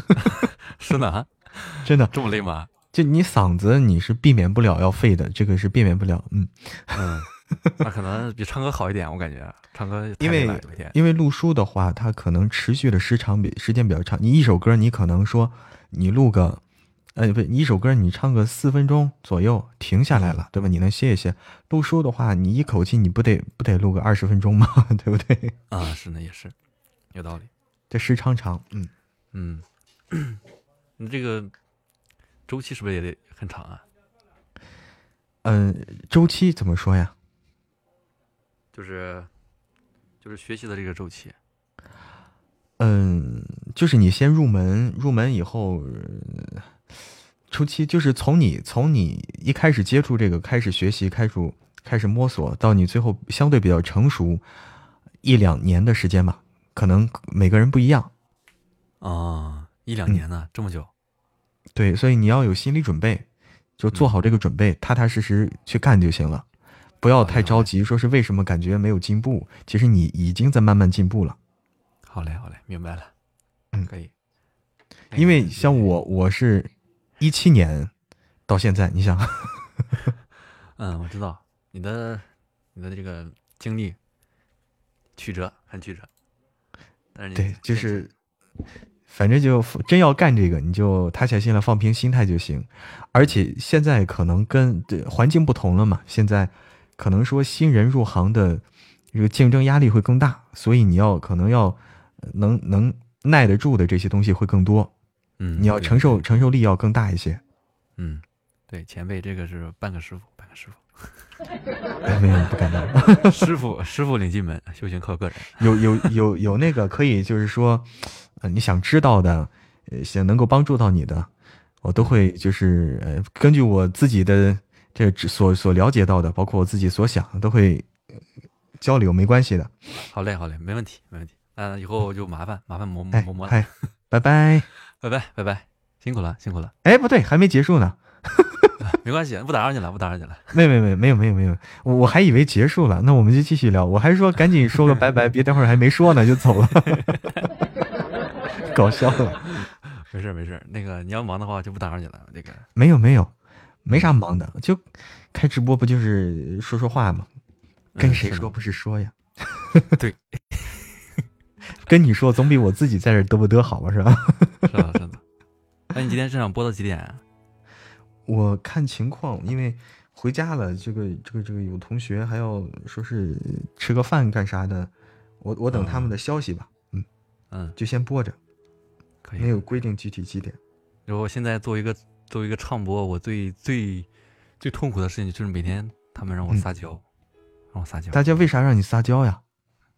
是的，真的这么累吗？就你嗓子你是避免不了要废的，这个是避免不了。嗯嗯，那可能比唱歌好一点，我感觉。唱歌因为因为录书的话，它可能持续的时长比时间比较长。你一首歌，你可能说你录个，呃，不，你一首歌你唱个四分钟左右，停下来了，对吧？你能歇一歇。录书的话，你一口气你不得不得录个二十分钟吗？对不对？啊，是呢，也是，有道理。这时长长，嗯嗯，你这个周期是不是也得很长啊？嗯，周期怎么说呀？就是。就是学习的这个周期，嗯，就是你先入门，入门以后，初期就是从你从你一开始接触这个，开始学习，开始开始摸索，到你最后相对比较成熟，一两年的时间吧，可能每个人不一样。啊，一两年呢，这么久？对，所以你要有心理准备，就做好这个准备，踏踏实实去干就行了。不要太着急，说是为什么感觉没有进步？其实你已经在慢慢进步了。好嘞，好嘞，明白了。嗯，可以。因为像我，我是一七年到现在，你想，嗯，我知道你的你的这个经历曲折，很曲折。但是对，就是反正就真要干这个，你就踏下心来，放平心态就行。而且现在可能跟环境不同了嘛，现在。可能说新人入行的这个竞争压力会更大，所以你要可能要能能耐得住的这些东西会更多，嗯，你要承受承受力要更大一些，嗯，对，前辈这个是半个师傅，半个师傅，没有不敢当，师傅师傅领进门，修行靠个人，有有有有那个可以就是说，呃，你想知道的，呃，想能够帮助到你的，我都会就是呃根据我自己的。这所所了解到的，包括我自己所想，都会交流，没关系的。好嘞，好嘞，没问题，没问题。那以后就麻烦麻烦磨磨磨。嗨，拜拜，拜拜，拜拜，辛苦了，辛苦了。哎，不对，还没结束呢。没关系，不打扰你了，不打扰你了。没没没没有没有没有，我我还以为结束了，那我们就继续聊。我还是说赶紧说个拜拜，别待会儿还没说呢就走了。搞笑了。没事没事，那个你要忙的话就不打扰你了。那个没有没有。没啥忙的，就开直播不就是说说话吗？跟谁说不是说呀？对，跟你说总比我自己在这嘚不嘚好吧？是吧？是的，是的。那你今天这场播到几点？啊我看情况，因为回家了，这个这个这个有同学还要说是吃个饭干啥的，我我等他们的消息吧。嗯嗯，就先播着，可以。没有规定具体几点。然后现在做一个。作为一个唱播，我最最最痛苦的事情就是每天他们让我嗯撒娇，让我撒娇。大家为啥让你撒娇呀？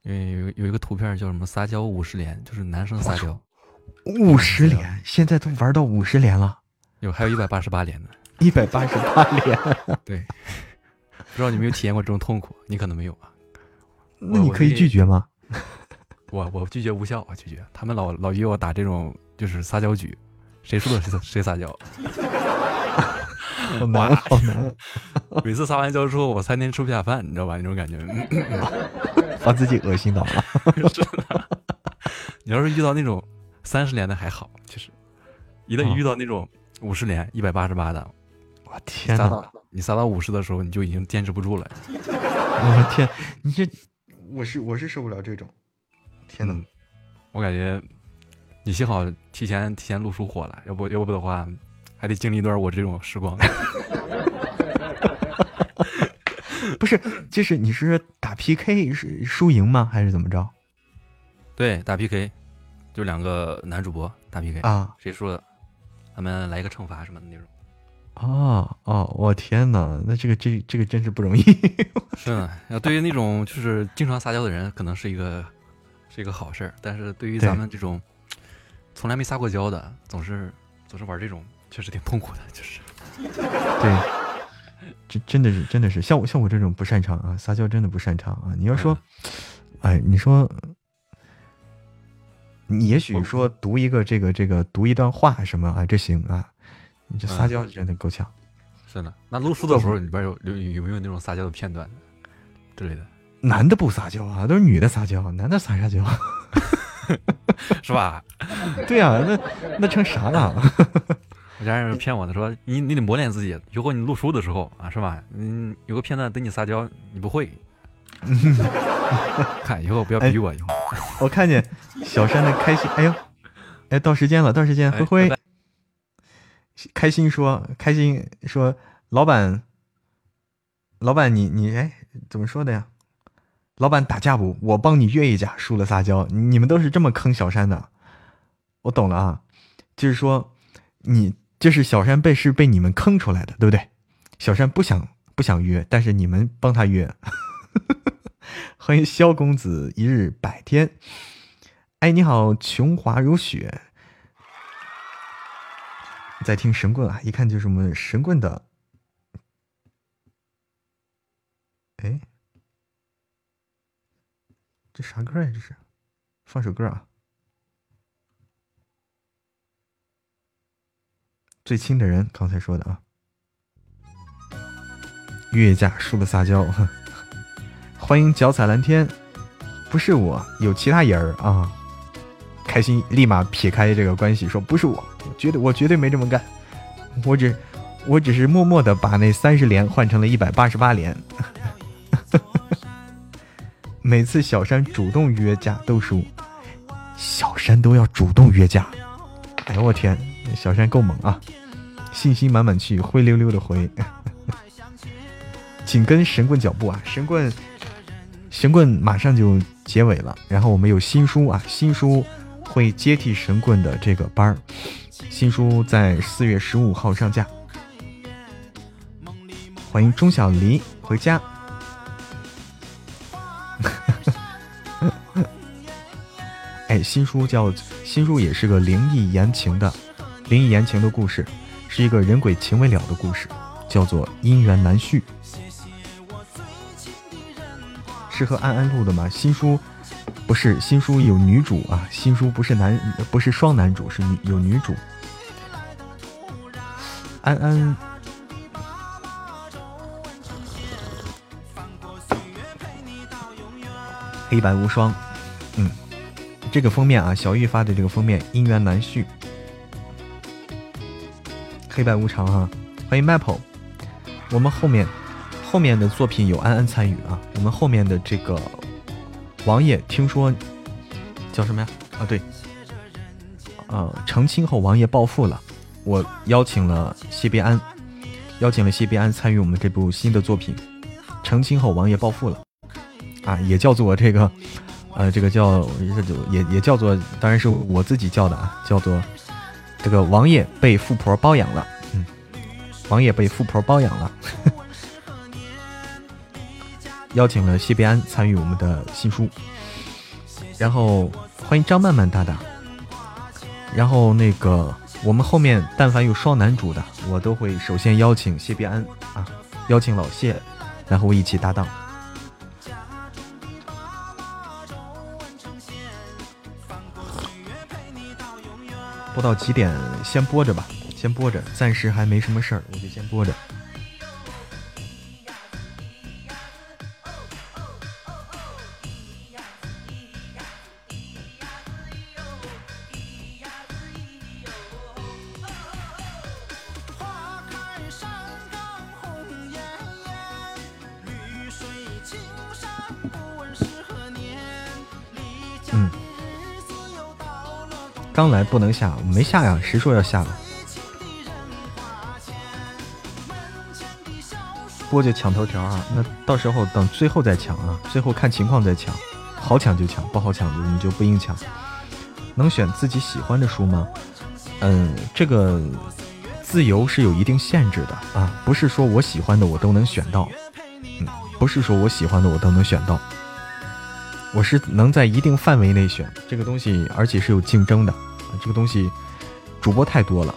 因为有有一个图片叫什么“撒娇五十连”，就是男生撒娇，五十连，现在都玩到五十连了，有还有一百八十八连呢。一百八十八连。对，不知道你有没有体验过这种痛苦？你可能没有吧？那你可以拒绝吗？我我拒绝无效，我拒绝。他们老老约我打这种就是撒娇局，谁输了谁谁撒娇。好难，好难，每次撒完娇之后，我三天吃不下饭，你知道吧？那种感觉。把自己恶心到了。你要是遇到那种三十连的还好，其实一旦啊遇到那种五十连、一百八十八的，我天哪！你撒到五十的时候，你就已经坚持不住了。我天，你这，我是我是受不了这种。天哪！嗯我感觉你幸好提前提前录出火了，要不要不的话，还得经历一段我这种时光。不是，就是你是打 PK 是输赢吗？还是怎么着？对，打 PK，就两个男主播打 PK，、啊谁输了，咱们来一个惩罚什么的那种。哦哦，我天哪！那这个这这个真是不容易。是的，要对于那种就是经常撒娇的人，可能是一个是一个好事儿，但是对于咱们这种从来没撒过娇的，总是总是玩这种，确实挺痛苦的，就是。对，这真的是真的是像我像我这种不擅长啊，撒娇真的不擅长啊。你要说，哎，你说，你也许说读一个这个这个读一段话什么啊，这行啊。你这撒娇真的够呛。是的，那录书的时候里边有有有没有那种撒娇的片段之类的，男的不撒娇啊，都是女的撒娇，男的撒啥娇？是吧？对啊，那那成啥了？我家人骗我的说你你得磨练自己，以后你录书的时候啊，是吧？嗯，有个片段等你撒娇，你不会。看以后不要逼我，以后。我看见小山的开心，哎呦，哎，到时间了，到时间，哎灰灰开心说，开心说，老板，老板你你哎怎么说的呀？老板打架不？我帮你约一架，输了撒娇。你们都是这么坑小山的，我懂了啊，就是说你就是小山被是被你们坑出来的，对不对？小山不想不想约，但是你们帮他约。欢迎萧公子一日百天。哎，你好，琼华如雪。在听神棍啊，一看就是我们神棍的。哎，这啥歌呀？这是，放首歌啊。最亲的人，刚才说的啊。越价输了撒娇，欢迎脚踩蓝天。不是我，有其他人儿啊。开心立马撇开这个关系，说不是我，我绝对我绝对没这么干，我只我只是默默的把那三十连换成了一百八十八连。每次小山主动约架都输，小山都要主动约架。哎呦我天，小山够猛啊！信心满满去，灰溜溜的回。紧跟神棍脚步啊，神棍神棍马上就结尾了，然后我们有新书啊，新书会接替神棍的这个班儿，新书在四月十五号上架。欢迎钟小黎回家。哎，新书叫新书也是个灵异言情的灵异言情的故事，是一个人鬼情未了的故事，叫做姻缘难续。是和安安录的吗？新书不是新书有女主啊，新书不是男不是双男主，是女有女主。安安黑白无双，这个封面啊，小玉发的这个封面姻缘难续，黑白无常哈、欢迎 Maple，我们后面后面的作品有安安参与啊，我们后面的这个王爷听说叫什么呀？啊对，呃，成亲后王爷暴富了，我邀请了谢必安，邀请了谢必安参与我们这部新的作品，成亲后王爷暴富了，啊，也叫做这个，呃，这个叫这就也也叫做，当然是我自己叫的啊，叫做这个王爷被富婆包养了，嗯，王爷被富婆包养了，邀请了谢必安参与我们的新书，然后欢迎张曼曼大大，然后那个我们后面但凡有双男主的，我都会首先邀请谢必安啊，邀请老谢，然后一起搭档。播到几点？先播着吧，先播着，暂时还没什么事儿，我就先播着。刚来不能下，没下呀，谁说要下了？播就抢头条啊，那到时候等最后再抢啊，最后看情况再抢，好抢就抢，不好抢我们就不硬抢。能选自己喜欢的书吗？嗯，这个自由是有一定限制的啊，不是说我喜欢的我都能选到，嗯，不是说我喜欢的我都能选到，我是能在一定范围内选这个东西，而且是有竞争的。这个东西，主播太多了，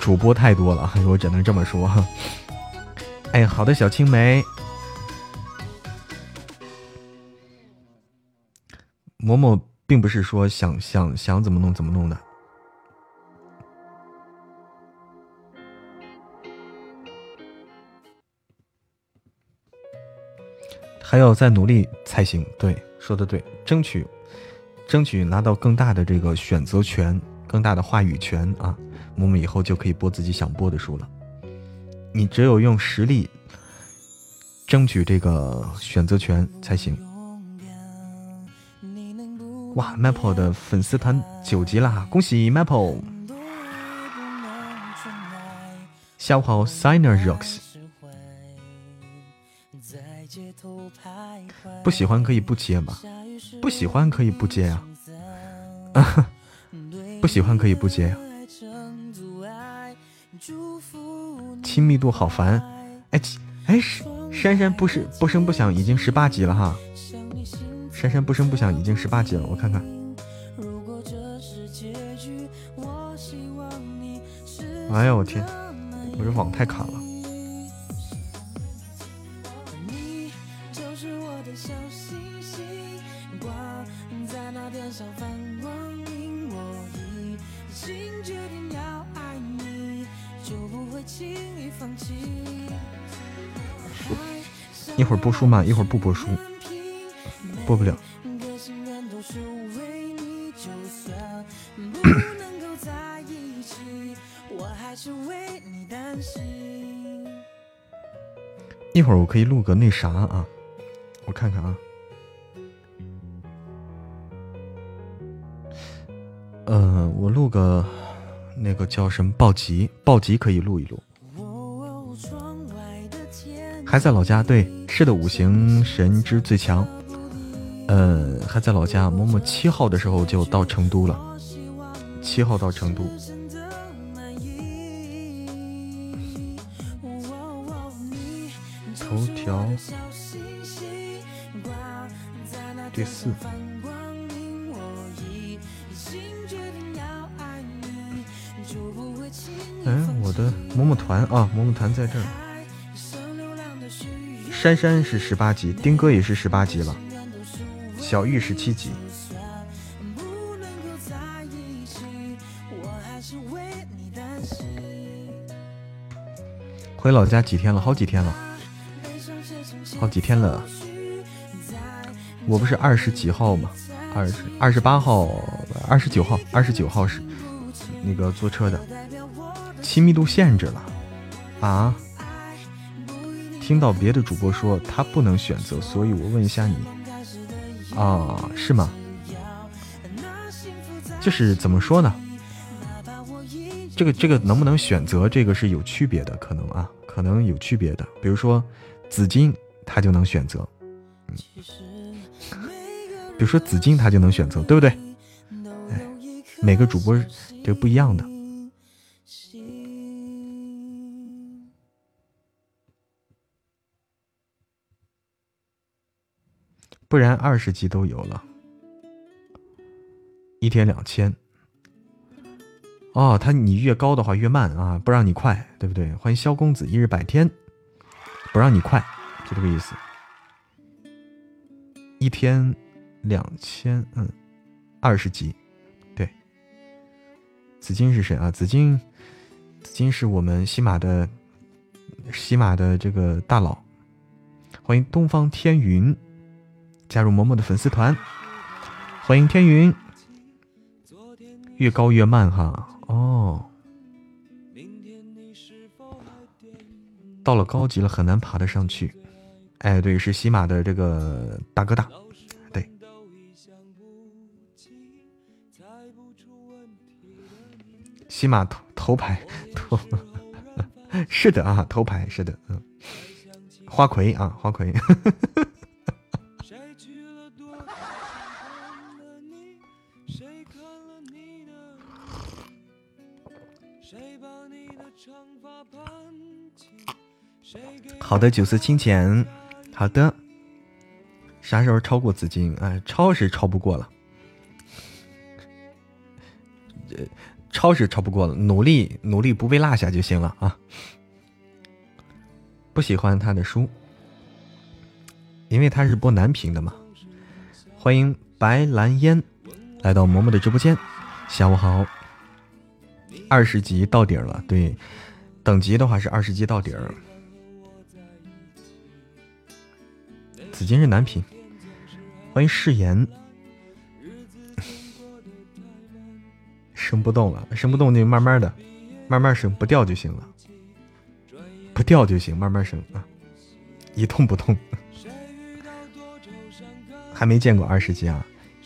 主播太多了，我只能这么说。哎，好的，小青梅，嬷嬷并不是说想想想怎么弄怎么弄的，还要再努力才行。对，说的对，争取。争取拿到更大的这个选择权，更大的话语权啊！我们以后就可以播自己想播的书了。你只有用实力争取这个选择权才行。哇，Maple 的粉丝团九级啦，恭喜 Maple！下午好，Signer Rocks。不喜欢可以不接吗？不喜欢可以不接呀，不喜欢可以不接呀。亲密度好烦，哎哎，珊珊不是不声不响已经十八级了哈，珊珊不声不响已经十八级了，我看看。哎呀我天，我这网太卡了。一会儿播书嘛？一会儿不播书，播不了。一会儿我可以录个那啥啊，我看看啊。呃，我录个那个叫什么暴击，暴击可以录一录。还在老家，对，是的，五行神之最强。呃，还在老家，某某七号的时候就到成都了，七号到成都。头条第四。哎，我的某某团啊，某某团在这儿。珊珊是十八级，丁哥也是十八级了，小玉十七级。回老家几天了？好几天了，好几天了。我不是二十几号吗？二十二十八号、二十九号、二十九号是那个坐车的，亲密度限制了啊。听到别的主播说他不能选择，所以我问一下你，啊，是吗？就是怎么说呢？这个这个能不能选择，这个是有区别的，可能啊，可能有区别的。比如说紫金，他就能选择，嗯，比如说紫金，他就能选择，对不对？哎，每个主播这不一样的。不然二十级都有了，一天两千。哦，他你越高的话越慢啊，不让你快，对不对？欢迎萧公子一日百天，不让你快，就这个意思。一天两千，嗯，二十级，对。紫金是谁啊？紫金，紫金是我们喜马的喜马的这个大佬。欢迎东方天云加入嬷嬷的粉丝团，欢迎天云，越高越慢哈。哦，到了高级了很难爬得上去，哎对，是喜马的这个大哥大，对，喜马头头牌头，是的啊，头牌是的，嗯。花魁啊，花魁。呵呵谁把你的长发盘起好的，九色清浅。好的，啥时候超过紫金？哎，超是超不过了，超是超不过了，努力努力不被落下就行了啊。不喜欢他的书，因为他是播男频的嘛。欢迎白兰烟来到嬷嬷的直播间，下午好。二十级到底了，对，等级的话是二十级到底儿。紫金是男频，欢迎誓言。升不动了，升不动就慢慢的，慢慢升，不掉就行了。不掉就行，慢慢升啊，一动不动。还没见过二十级啊，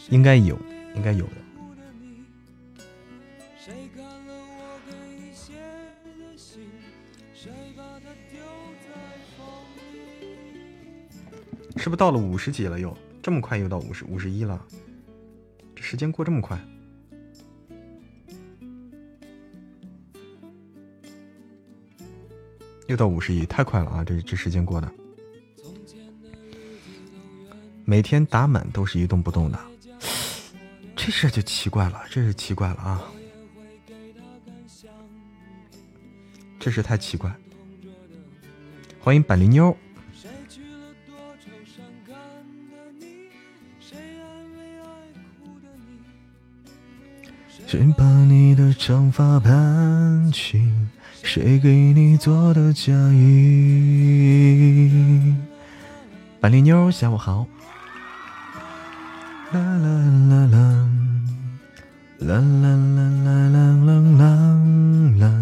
应该有，应该有的。是不是到了五十级了？又这么快，又到五十五十一了？这时间过这么快。又到五十一，太快了啊！这这时间过的，每天打满都是一动不动的，这事就奇怪了，这是奇怪了啊！这是太奇怪。欢迎板栗妞。谁把你的长发盘起？谁给你做的嫁衣？板栗妞，下午好。啦啦啦啦，啦啦啦啦啦啦啦啦，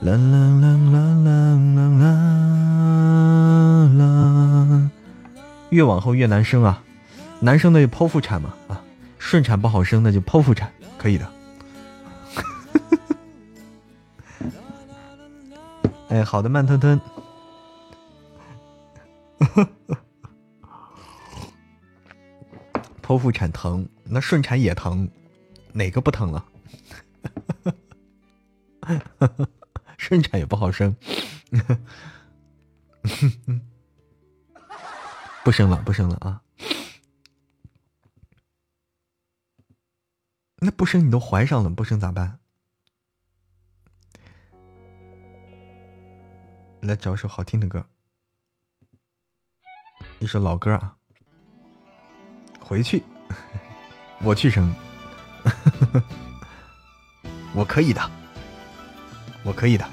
啦啦啦啦啦啦啦。越往后越难生啊，难生的剖腹产嘛啊，顺产不好生那就剖腹产，可以的。哎，好的，慢吞吞。剖腹产疼，那顺产也疼，哪个不疼了？顺产也不好生，不生了，不生了啊！那不生你都怀上了，不生咋办？来找首好听的歌，一首老歌啊。回去，我去生，我可以的，我可以的。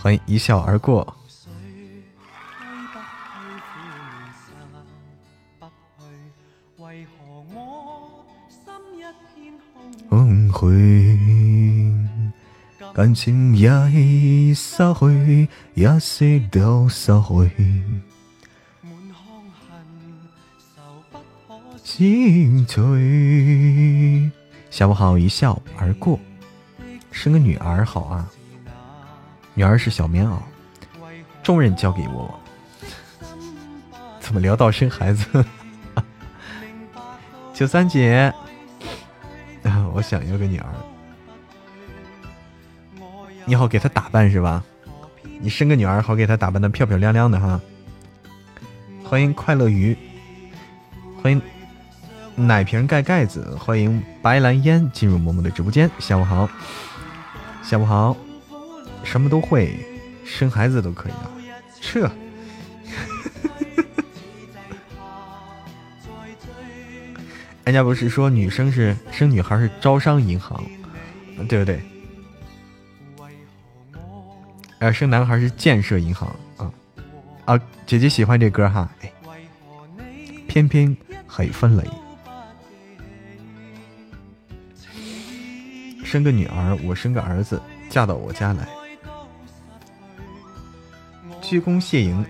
欢迎一笑而过。崩溃。感情也已失去，一息都失去。心醉。下午好，一笑而过。生个女儿好啊，女儿是小棉袄，重任交给我。怎么聊到生孩子？九三姐，我想要个女儿。你好，给他打扮是吧？你生个女儿，好给她打扮的漂漂亮亮的哈。欢迎快乐鱼，欢迎奶瓶盖盖子，欢迎白兰烟进入嬷嬷的直播间。下午好，下午好，什么都会，生孩子都可以啊，撤。人家不是说女生是生女孩是招商银行，对不对？呃，生男孩是建设银行啊啊！姐姐喜欢这歌哈，哎，偏偏很分雷。生个女儿，我生个儿子，嫁到我家来，鞠躬谢迎。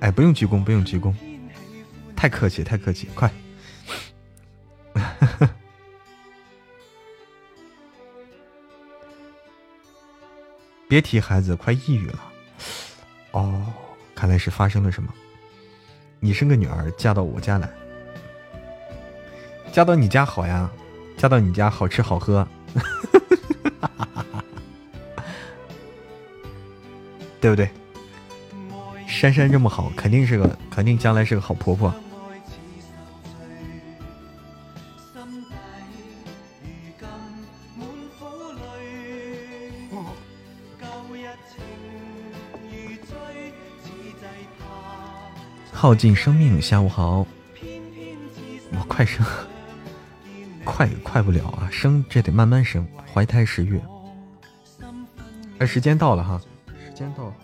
哎，不用鞠躬，不用鞠躬，太客气，太客气，快。别提孩子，快抑郁了。哦，看来是发生了什么。你生个女儿嫁到我家来，嫁到你家好呀，嫁到你家好吃好喝，对不对？珊珊这么好，肯定是个，肯定将来是个好婆婆。耗尽生命，下午好。我快生，快快不了啊！生这得慢慢生，怀胎十月。哎，时间到了哈，时间到了。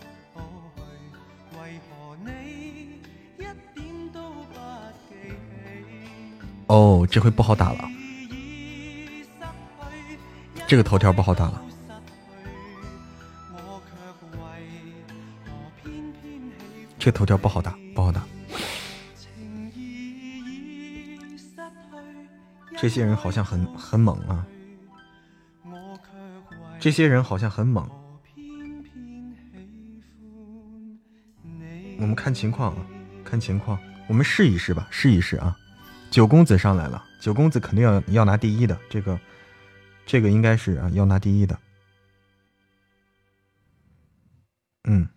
哦，这回不好打了，这个头条不好打了。这头条不好打，不好打。这些人好像很很猛啊！这些人好像很猛。我们看情况啊，看情况，我们试一试吧，试一试啊！九公子上来了，九公子肯定要要拿第一的，这个，这个应该是啊要拿第一的。嗯。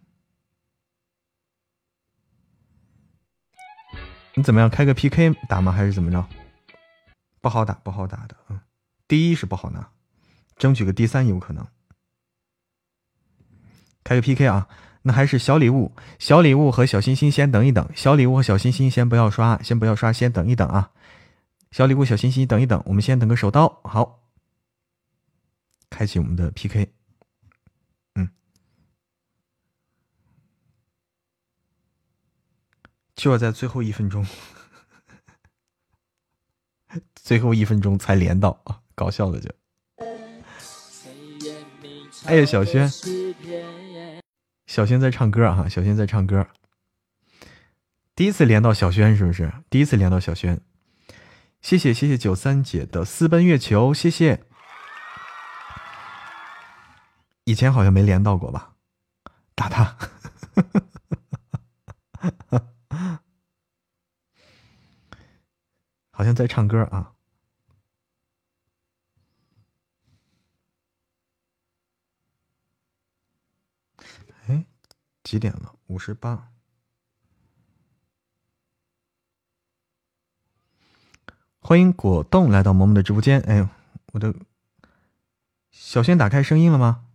你怎么样？开个 PK 打吗？还是怎么着？不好打，不好打的。嗯，第一是不好拿，争取个第三有可能。开个 PK 啊！那还是小礼物，小礼物和小心心先等一等。小礼物和小心心先不要刷，先不要刷，先等一等啊！小礼物、小心心等一等，我们先等个手刀。好，开启我们的 PK。就要在最后一分钟，最后一分钟才连到啊！搞笑的就。哎呀，小轩，小轩在唱歌啊！小轩在唱歌。第一次连到小轩是不是？第一次连到小轩，谢谢谢谢九三姐的私奔月球，谢谢。以前好像没连到过吧？打他。好像在唱歌啊！哎，几点了？五十八。欢迎果冻来到萌萌的直播间。哎呦，我的小轩打开声音了吗？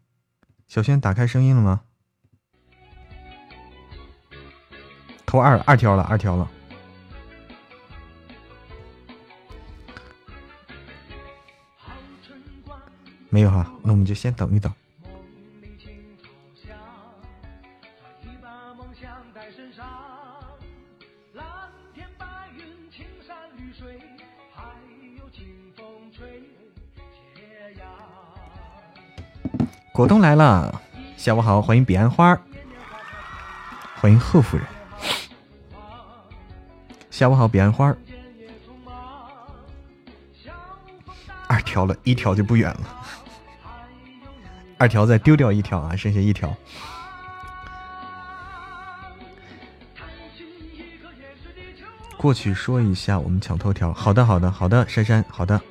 小轩打开声音了吗？投二二条了，二条了。没有哈，那我们就先等一等。果冻来了，下午好，欢迎彼岸花，欢迎贺夫人。下午好，彼岸花。二条了，一条就不远了。二条再丢掉一条啊，剩下一条。过去说一下，我们抢头条。好的，好的，好的，珊珊，好的。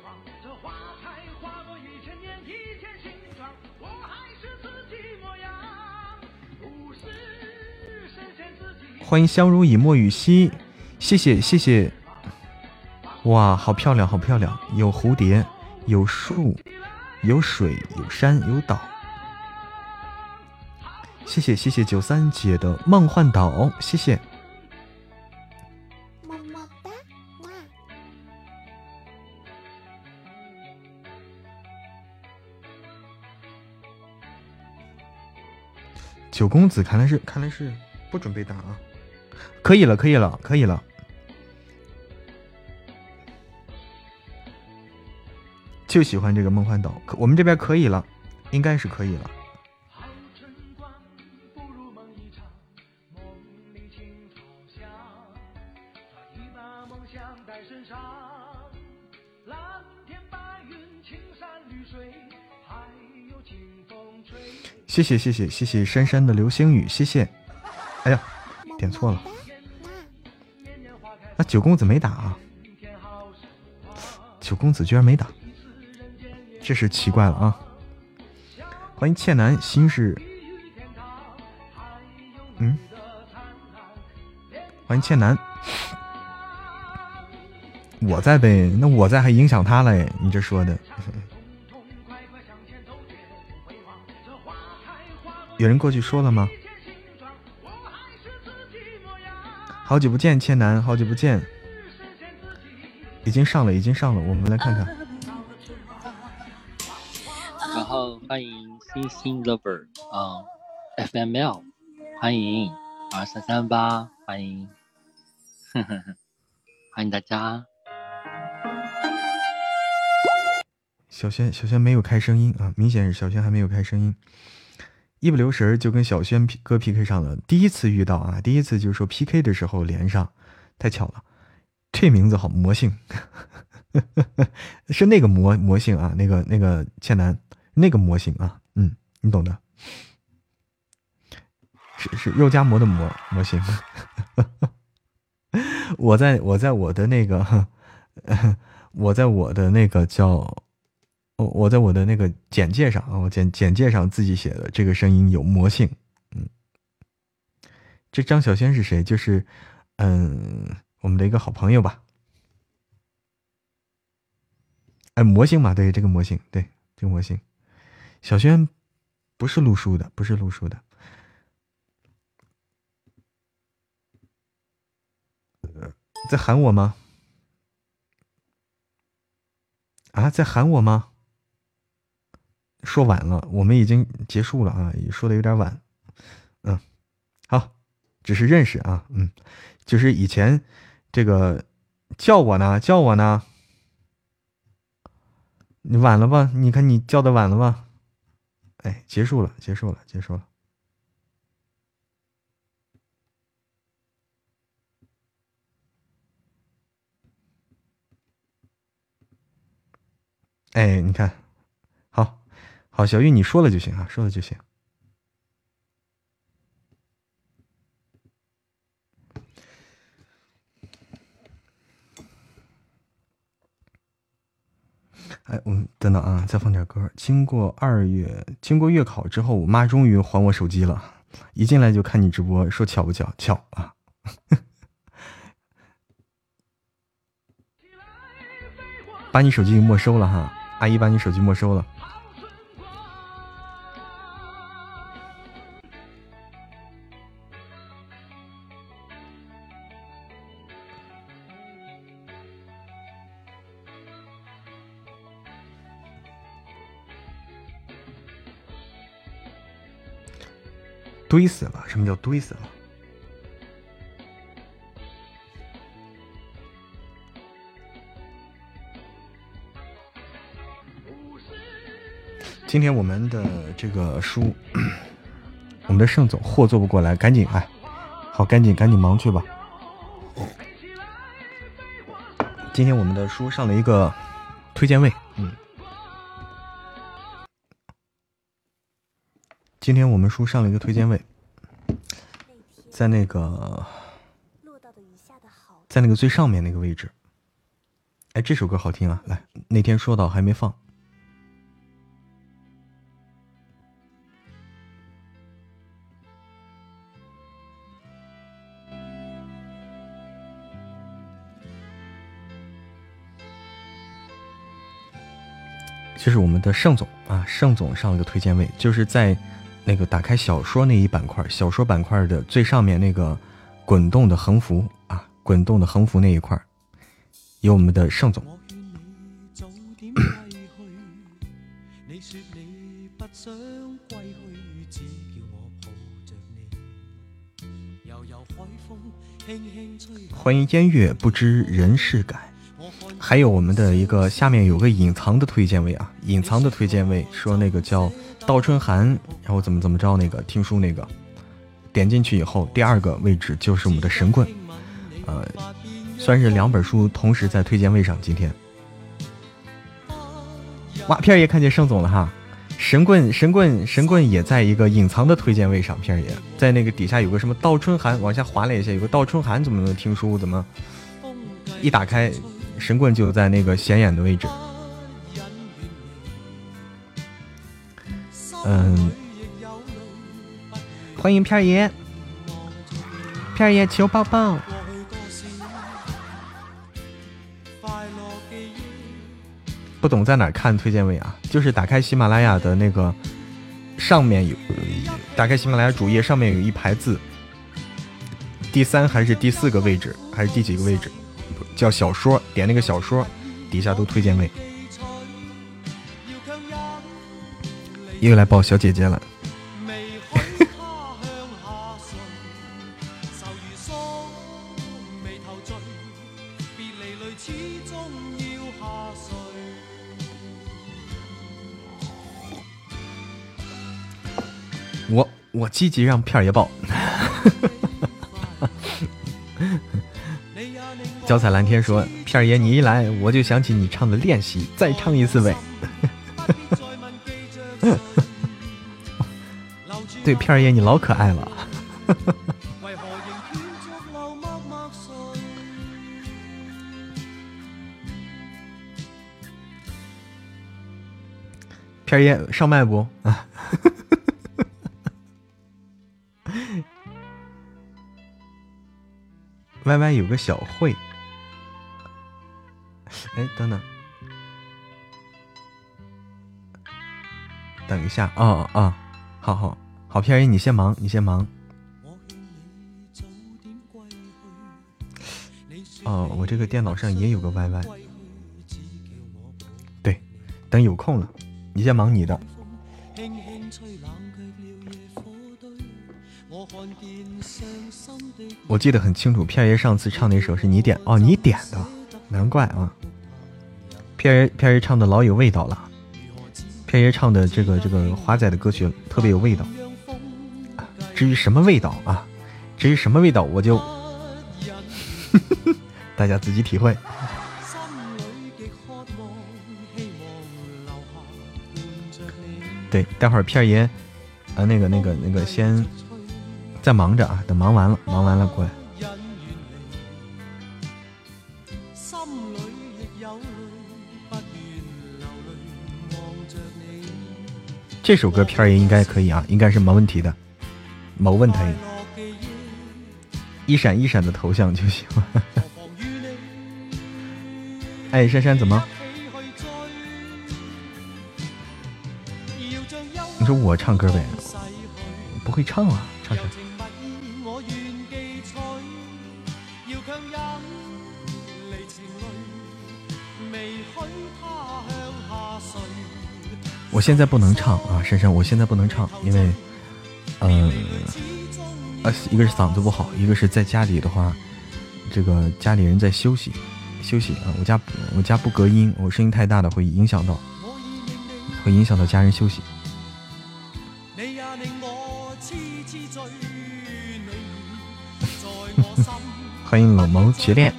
欢迎相濡以沫雨兮，谢谢谢谢。哇，好漂亮，好漂亮！有蝴蝶，有树，有水，有山，有岛。谢谢谢谢九三姐的梦幻岛，谢谢。么么哒，九公子看来是看来是不准备打啊，可以了，可以了，可以了。就喜欢这个梦幻岛，我们这边可以了，应该是可以了。谢谢谢谢谢谢珊珊的流星雨，谢谢。哎呀，点错了。那九公子没打啊？九公子居然没打。这是奇怪了啊！欢迎倩楠，心事，嗯，欢迎倩楠，我在呗，那我在还影响他嘞？你这说的，有人过去说了吗？好久不见，千南，好久不见，已经上了，已经上了，我们来看看。然后欢迎星星 lover 啊，FML，欢迎二三三八，欢迎，欢迎大家。小轩，小轩没有开声音啊，明显是小轩还没有开声音。一不留神就跟小轩哥 PK 上了，第一次遇到啊，第一次就是说 PK 的时候连上，太巧了。这名字好魔性，是那个魔魔性啊，那个那个倩楠。那个魔性啊，嗯，你懂的，是是肉夹馍的馍模型。我在我在我的那个，我在我的那个叫，我我在我的那个简介上啊，我简简介上自己写的这个声音有魔性，嗯，这张小轩是谁？就是嗯，我们的一个好朋友吧。哎，魔性嘛，对，这个魔性，对，这个魔性。小轩不是录书的，不是录书的。在喊我吗？啊，在喊我吗？说晚了，我们已经结束了啊，说的有点晚。嗯，好，只是认识啊，嗯，就是以前这个叫我呢，叫我呢，你晚了吧？你看你叫的晚了吧？哎，结束了，结束了，结束了。哎，你看，好，小玉你说了就行啊，说了就行。哎，我们等等啊，再放点歌。经过二月，经过月考之后，我妈终于还我手机了。一进来就看你直播，说巧不巧？巧啊！把你手机没收了哈，阿姨把你手机没收了。堆死了？什么叫堆死了？今天我们的这个书，我们的盛总货做不过来，赶紧哎，好，赶紧赶紧忙去吧。今天我们的书上了一个推荐位，嗯。今天我们叔上了一个推荐位在那个在那个最上面那个位置。哎这首歌好听啊来那天说到还没放。这是我们的盛总啊盛总上了个推荐位就是在那个打开小说那一板块，小说板块的最上面那个滚动的横幅啊，滚动的横幅那一块，有我们的盛总。欢迎烟月不知人事改。还有我们的一个下面有个隐藏的推荐位啊，隐藏的推荐位说那个叫倒春寒，然后怎么怎么着那个听书那个，点进去以后第二个位置就是我们的神棍，呃，算是两本书同时在推荐位上。今天，哇，片儿爷看见盛总了哈，神棍神棍神棍也在一个隐藏的推荐位上，片儿爷在那个底下有个什么倒春寒，往下滑了一下，有个倒春寒怎么能听书？怎么一打开？神棍就在那个显眼的位置。嗯，欢迎片儿爷，片儿爷求抱抱。不懂在哪看推荐位啊？就是打开喜马拉雅的那个上面有，打开喜马拉雅主页上面有一排字，第三还是第四个位置，还是第几个位置？叫小说，点那个小说，底下都推荐位。又来抱小姐姐了。我我积极让片儿爷抱。脚踩蓝天说：“片儿爷，你一来我就想起你唱的练习，再唱一次呗。对，片儿爷你老可爱了。片儿爷上麦不？啊。歪歪有个小会。哎，等等，等一下，哦哦，好好好，片儿你先忙，你先忙。哦，我这个电脑上也有个 YY。对，等有空了，你先忙你的。我记得很清楚，片儿爷上次唱那首是你点，哦，你点的，难怪啊。片儿片儿爷唱的老有味道了，片儿爷唱的这个这个华仔的歌曲特别有味道。至于什么味道啊？至于什么味道，我就 大家自己体会。对，待会儿片爷啊，那个那个那个先在忙着啊，等忙完了，忙完了过来。这首歌片儿也应该可以啊，应该是没问题的，没问题。一闪一闪的头像就行了。哎，珊珊怎么？你说我唱歌呗？不会唱啊，唱唱。我现在不能唱啊，珊珊，我现在不能唱，因为，嗯，呃，一个是嗓子不好，一个是在家里的话，这个家里人在休息，休息啊，我家我家不隔音，我声音太大的会影响到，会影响到家人休息。欢迎冷眸绝恋。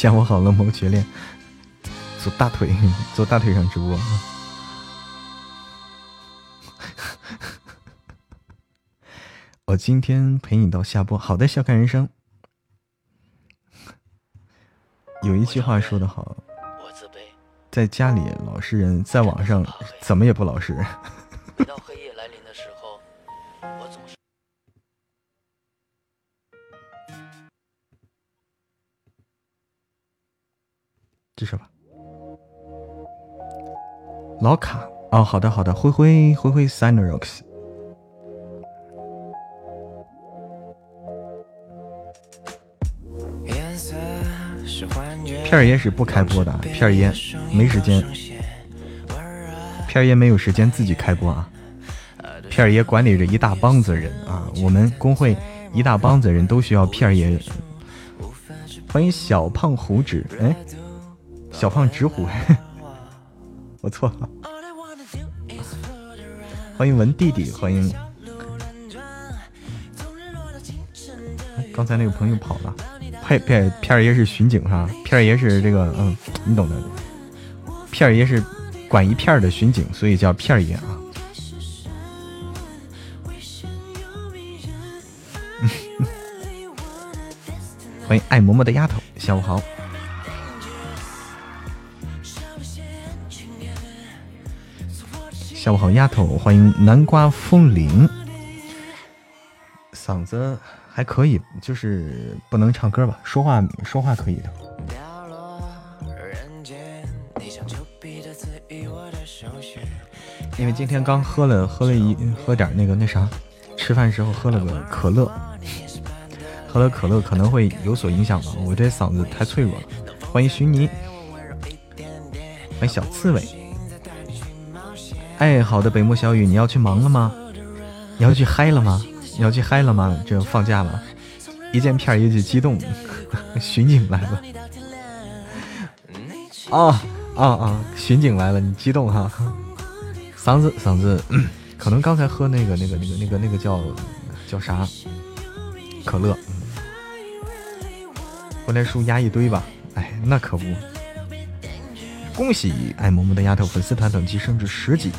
下午好，冷眸绝恋，坐大腿，坐大腿上直播。我今天陪你到下播，好的，笑看人生。有一句话说的好，在家里老实人，在网上怎么也不老实。这是吧？老卡哦，好的好的，灰灰灰灰 s i n e r o x 片儿爷是不开播的，片儿爷没时间，片儿爷没有时间自己开播啊。片儿爷管理着一大帮子人啊，我们工会一大帮子人都需要片儿爷。欢迎小胖虎纸，哎，小胖直虎，我错了。欢迎文弟弟，欢迎。刚才那个朋友跑了。片片片儿爷是巡警哈，片儿爷是这个嗯，你懂的。片儿爷是管一片的巡警，所以叫片儿爷啊。欢迎爱嬷嬷的丫头，下午好。下午好，丫头，欢迎南瓜风铃。嗓子。还可以，就是不能唱歌吧，说话说话可以的。因为今天刚喝了喝了一喝点那个那啥，吃饭时候喝了个可乐，喝了可乐可能会有所影响吧。我这嗓子太脆弱了。欢迎徐妮，欢迎小刺猬。哎，好的，北漠小雨，你要去忙了吗？你要去嗨了吗？你要去嗨了吗？这放假了，一见片儿爷就激动，巡警来了。啊啊啊！巡警来了，你激动哈？嗓子嗓子，可能刚才喝那个那个那个那个那个叫叫啥可乐？回来书压一堆吧？哎，那可不。恭喜爱萌萌的丫头粉丝团等级升至十级。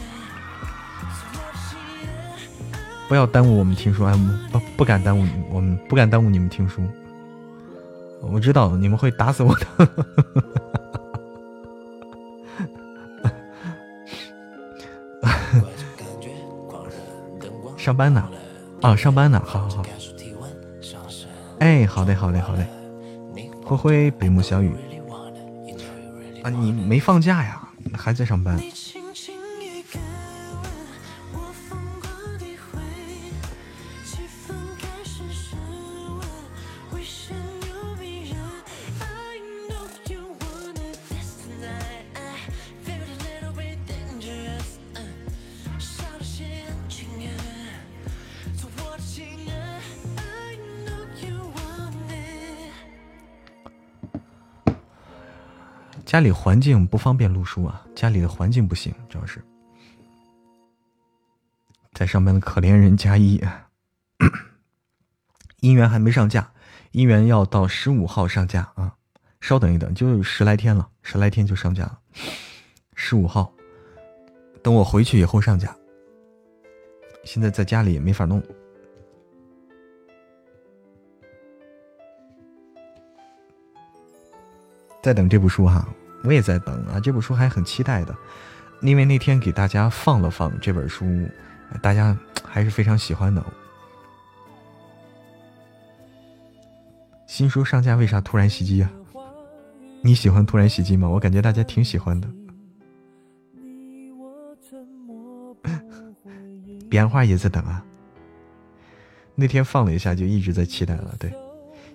不要耽误我们听书，哎，不不敢耽误你，我们不敢耽误你们听书。我知道你们会打死我的。上班呢？啊，上班呢？好好好。哎，好嘞，好嘞，好嘞。灰灰，北木小雨。啊，你没放假呀？还在上班？家里环境不方便录书啊，家里的环境不行，主要是。在上班的可怜人加一，姻缘还没上架，姻缘要到十五号上架啊，稍等一等，就十来天了，十来天就上架了，十五号，等我回去以后上架，现在在家里也没法弄，在等这部书哈。我也在等啊，这本书还很期待的，因为那天给大家放了放这本书，大家还是非常喜欢的。新书上架为啥突然袭击啊？你喜欢突然袭击吗？我感觉大家挺喜欢的。彼岸花也在等啊。那天放了一下，就一直在期待了。对，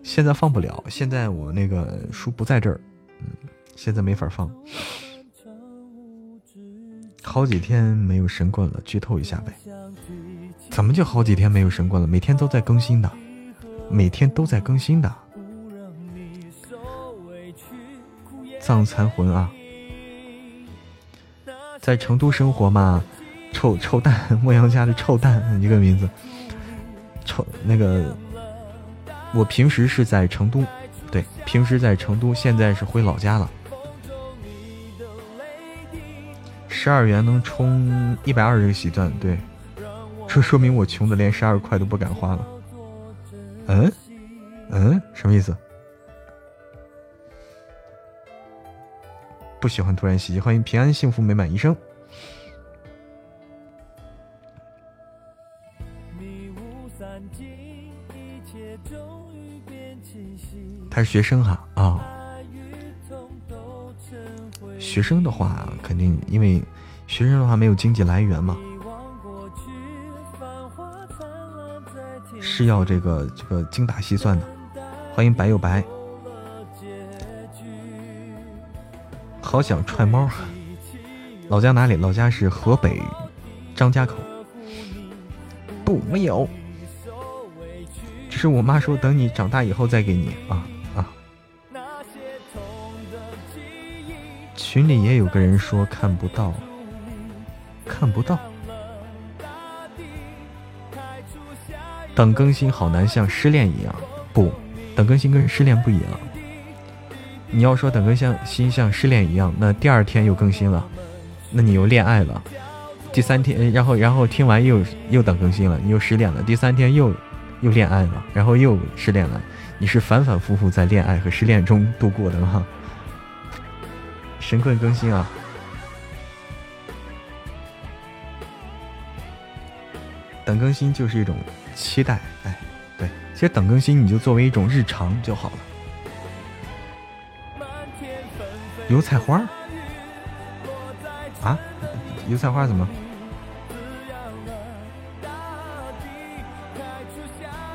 现在放不了，现在我那个书不在这儿，嗯。现在没法放，好几天没有神棍了，剧透一下呗。怎么就好几天没有神棍了？每天都在更新的，每天都在更新的。藏残魂啊，在成都生活吗？臭臭蛋，莫阳家的臭蛋一个名字。臭那个，我平时是在成都，对，平时在成都，现在是回老家了。十二元能充一百二十个喜钻，对，这说明我穷的连十二块都不敢花了。嗯，嗯，什么意思？不喜欢突然袭击。欢迎平安幸福美满一生。他是学生哈啊，学生的话肯定因为学生的话没有经济来源嘛，是要这个这个精打细算的。欢迎白又白，好想踹猫。老家哪里？老家是河北张家口。不，没有，只是我妈说等你长大以后再给你啊啊。群里也有个人说看不到，看不到。等更新好难，像失恋一样。不，等更新跟失恋不一样。你要说等更新像失恋一样，那第二天又更新了，那你又恋爱了。第三天，然后然后听完又又等更新了，你又失恋了。第三天又又恋爱了，然后又失恋了。你是反反复复在恋爱和失恋中度过的吗？神棍更新啊！等更新就是一种期待，哎，对，其实等更新你就作为一种日常就好了。油菜花啊？油菜花怎么？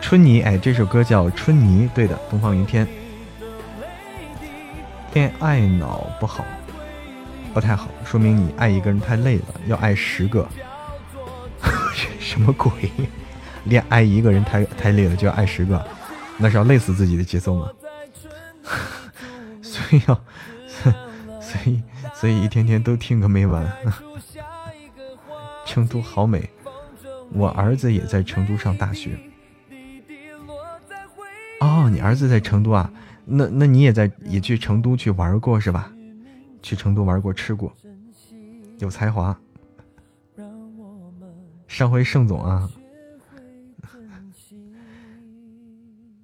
春泥，哎，这首歌叫《春泥》，对的，东方云天。恋爱脑不好。不太好，说明你爱一个人太累了，要爱十个。什么鬼？恋爱一个人太太累了就要爱十个，那是要累死自己的节奏吗？所以要，所以所以一天天都听个没完。成都好美，我儿子也在成都上大学。哦，你儿子在成都啊？那那你也在也去成都去玩过是吧？去成都玩过吃过，有才华。上回盛总啊，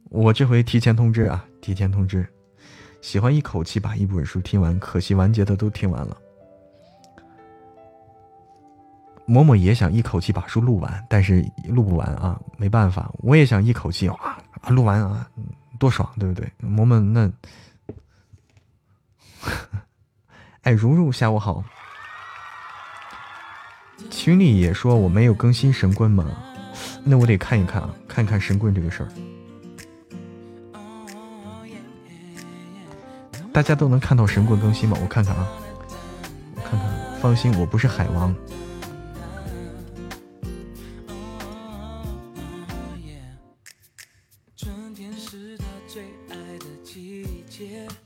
我这回提前通知啊，提前通知。喜欢一口气把一本书听完，可惜完结的都听完了。嬷嬷也想一口气把书录完，但是录不完啊，没办法。我也想一口气啊录完啊，多爽，对不对？嬷嬷那。哎，如如下午好。群里也说我没有更新神棍吗？那我得看一看啊，看看神棍这个事儿。大家都能看到神棍更新吗？我看看啊，我看看。放心，我不是海王。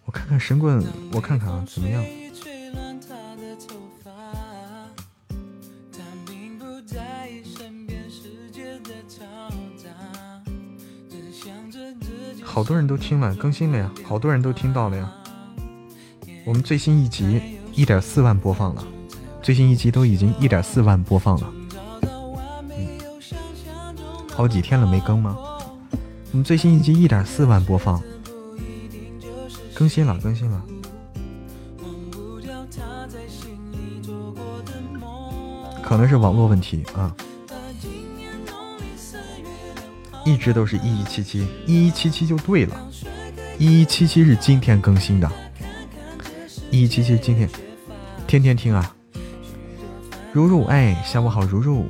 我看看神棍，我看看啊，怎么样？好多人都听了，更新了呀！好多人都听到了呀！我们最新一集一点四万播放了，最新一集都已经一点四万播放了。好几天了没更吗？我们最新一集一点四万播放，更新了，更新了。可能是网络问题啊。一直都是一一七七，一一七七就对了，一一七七是今天更新的，一一七七今天。天天听啊，如如哎，下午好，如如，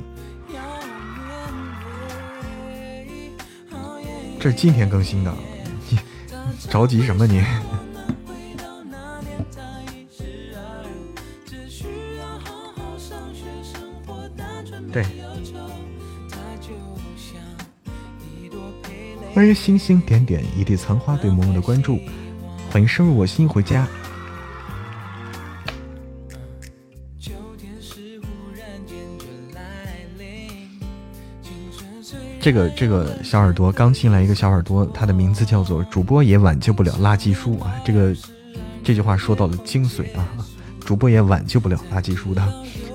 这是今天更新的，你着急什么你？欢迎星星点点一地残花对萌萌的关注，欢迎深入我心回家。这个这个小耳朵刚进来一个小耳朵，他的名字叫做主播也挽救不了垃圾书啊！这个这句话说到了精髓啊！主播也挽救不了垃圾书的，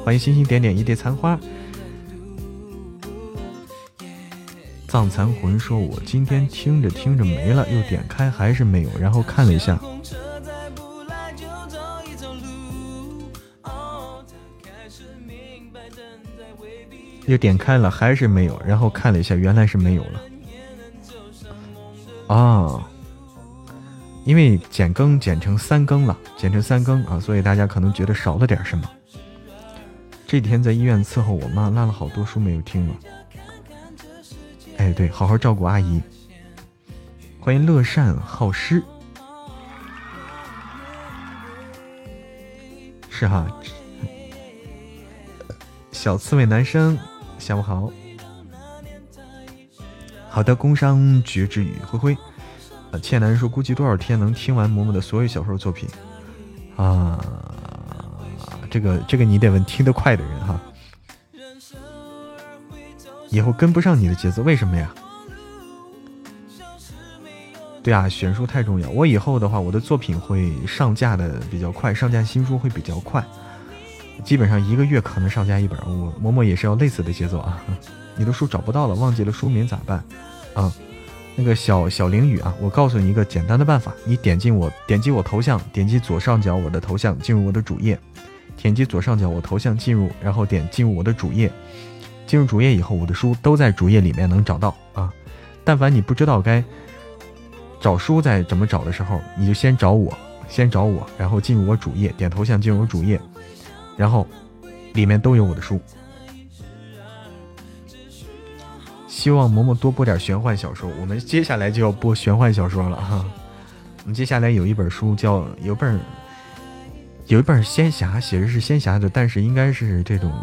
欢迎星星点点一地残花。浪残魂说我今天听着听着没了，又点开还是没有，然后看了一下。又点开了还是没有，然后看了一下，原来是没有了。啊。因为减更减成三更了，减成三更啊，所以大家可能觉得少了点什么。这几天在医院伺候我妈，拉了好多书没有听了。哎，对，好好照顾阿姨。欢迎乐善好施。是哈，小刺猬男生，下午好。好的，工商绝之语，灰灰。呃，倩男说估计多少天能听完嬷嬷的所有小说作品啊？这个这个你得问听得快的人哈。以后跟不上你的节奏，为什么呀？对啊，选书太重要。我以后的话，我的作品会上架的比较快，上架新书会比较快，基本上一个月可能上架一本。我嬷嬷也是要类似的节奏啊。你的书找不到了，忘记了书名咋办？啊，那个小小凌雨啊，我告诉你一个简单的办法，你点进我，点击我头像，点击左上角我的头像，进入我的主页，点击左上角我头像进入，然后点进入我的主页，进入主页以后，我的书都在主页里面能找到啊。但凡你不知道该。找书在怎么找的时候，你就先找我，先找我，然后进入我主页，点头像进入我主页，然后里面都有我的书。希望嬷嬷多播点玄幻小说，我们接下来就要播玄幻小说了哈。我们接下来有一本书叫有本有一本仙侠，写的是仙侠的，但是应该是这种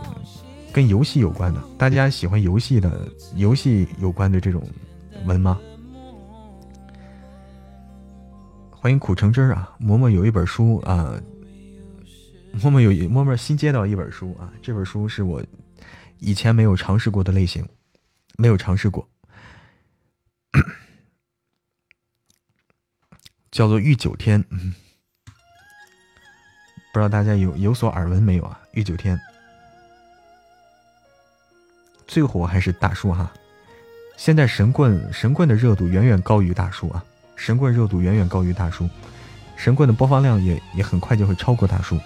跟游戏有关的。大家喜欢游戏的游戏有关的这种文吗？欢迎苦橙汁儿啊！嬷嬷有一本书啊，嬷嬷有嬷嬷新接到一本书啊，这本书是我以前没有尝试过的类型，没有尝试过，叫做《御九天》。不知道大家有有所耳闻没有啊？《御九天》最火还是大叔哈？现在神棍神棍的热度远远高于大叔啊！神棍热度远远高于大叔，神棍的播放量也也很快就会超过大叔。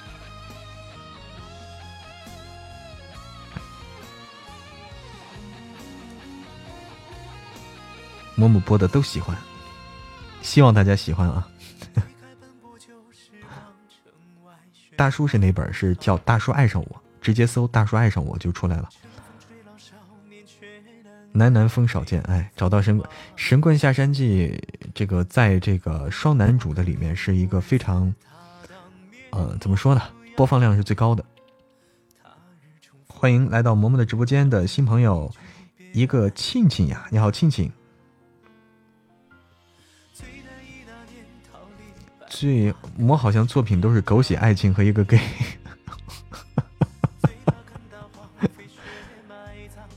嬷嬷播的都喜欢，希望大家喜欢啊！大叔是哪本？是叫《大叔爱上我》，直接搜“大叔爱上我”就出来了。南南风少见，哎，找到神棍《神棍下山记》这个，在这个双男主的里面是一个非常，呃，怎么说呢？播放量是最高的。欢迎来到嬷嬷的直播间的新朋友，一个庆庆呀，你好，庆庆。最我好像作品都是狗血爱情和一个 gay。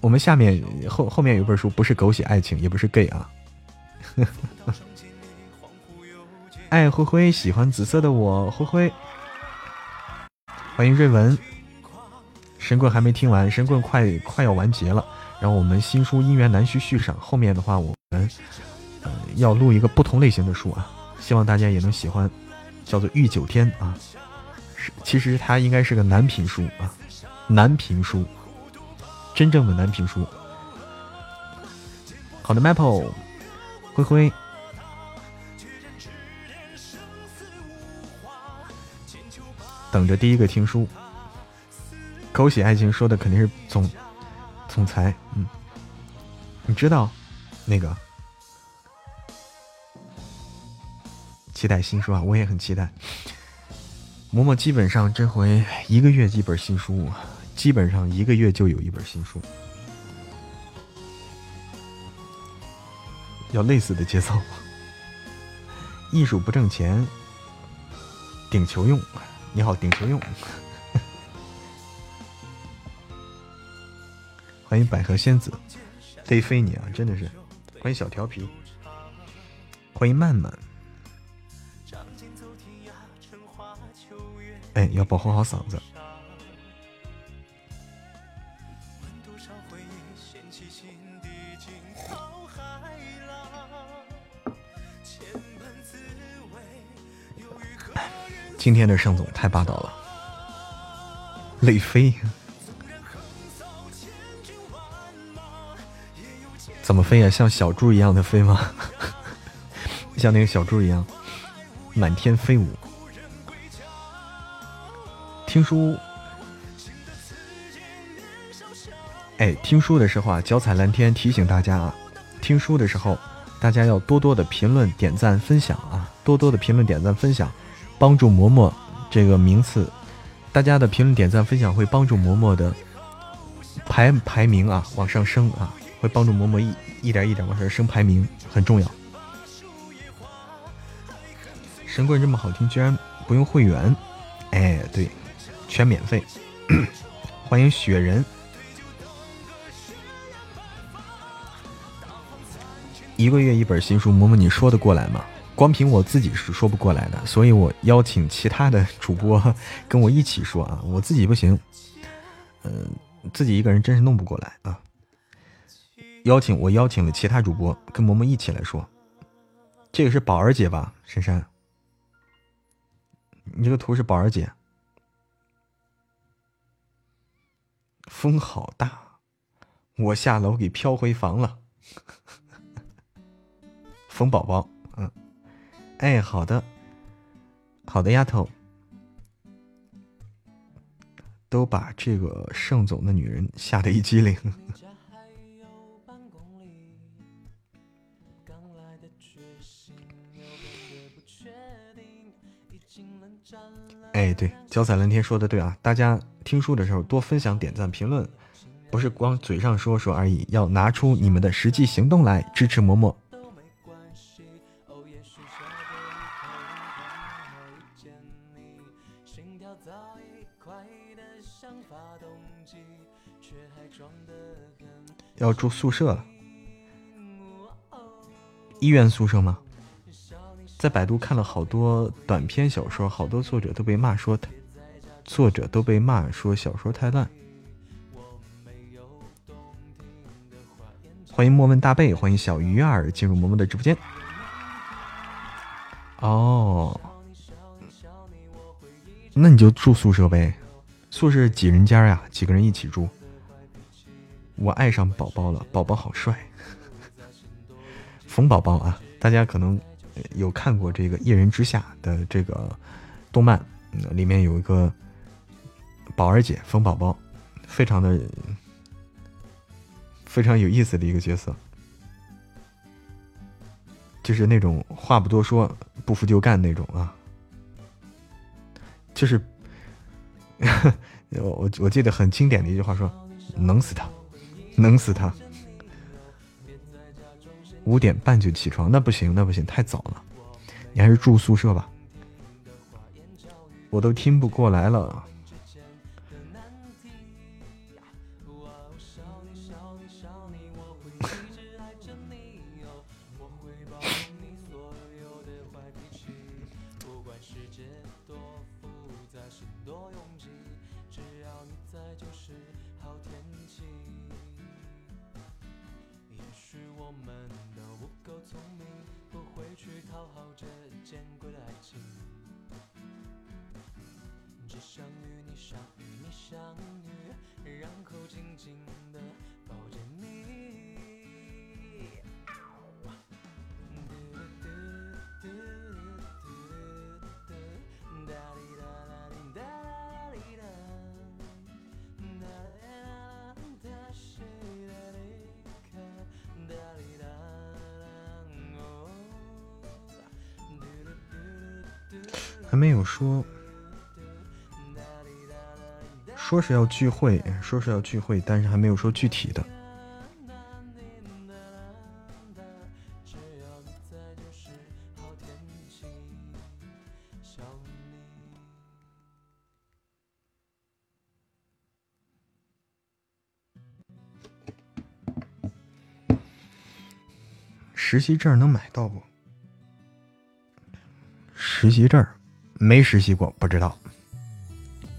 我们下面后后面有本书，不是狗血爱情，也不是 gay 啊。爱灰灰喜欢紫色的我，灰灰。欢迎瑞文。神棍还没听完，神棍快快要完结了。然后我们新书姻缘难续续上，后面的话我们呃要录一个不同类型的书啊，希望大家也能喜欢，叫做御九天啊。是，其实它应该是个男频书啊，男频书。真正的男评书，好的，Maple，灰灰，等着第一个听书。狗血爱情说的肯定是总总裁，嗯，你知道那个？期待新书啊，我也很期待。嬷嬷基本上这回一个月几本新书。基本上一个月就有一本新书，要类似的节奏。艺术不挣钱，顶球用。你好，顶球用。欢迎百合仙子，得飞你啊！真的是，欢迎小调皮，欢迎曼曼。哎，要保护好嗓子。今天的盛总太霸道了，累飞。怎么飞呀？像小猪一样的飞吗？像那个小猪一样满天飞舞？听书，哎，听书的时候啊，脚踩蓝天提醒大家啊，听书的时候大家要多多的评论、点赞、分享啊，多多的评论、点赞、分享，帮助嬷嬷这个名次。大家的评论、点赞、分享会帮助嬷嬷的排排名啊往上升啊。会帮助嬷嬷一一点一点往上升排名，很重要。神棍这么好听，居然不用会员？哎，对，全免费。欢迎雪人，一个月一本新书，嬷嬷你说得过来吗？光凭我自己是说不过来的，所以我邀请其他的主播跟我一起说啊，我自己不行，嗯，自己一个人真是弄不过来啊。邀请我邀请了其他主播跟萌萌一起来说，这个是宝儿姐吧？珊珊，你这个图是宝儿姐。风好大，我下楼给飘回房了。风宝宝，哎，好的，好的，丫头，都把这个盛总的女人吓得一激灵。哎，对，脚踩蓝天说的对啊！大家听书的时候多分享、点赞、评论，不是光嘴上说说而已，要拿出你们的实际行动来支持嬷嬷。要住宿舍了，医院宿舍吗？在百度看了好多短篇小说，好多作者都被骂说，作者都被骂说小说太烂。欢迎莫问大贝，欢迎小鱼儿进入嬷嬷的直播间。哦，那你就住宿舍呗，宿舍几人间呀？几个人一起住？我爱上宝宝了，宝宝好帅，冯宝宝啊！大家可能。有看过这个《一人之下》的这个动漫，里面有一个宝儿姐冯宝宝，非常的非常有意思的一个角色，就是那种话不多说，不服就干那种啊，就是 我我我记得很经典的一句话说：“能死他，能死他。”五点半就起床，那不行，那不行，太早了。你还是住宿舍吧，我都听不过来了。说，说是要聚会，说是要聚会，但是还没有说具体的。实习证能买到不？实习证。没实习过，不知道。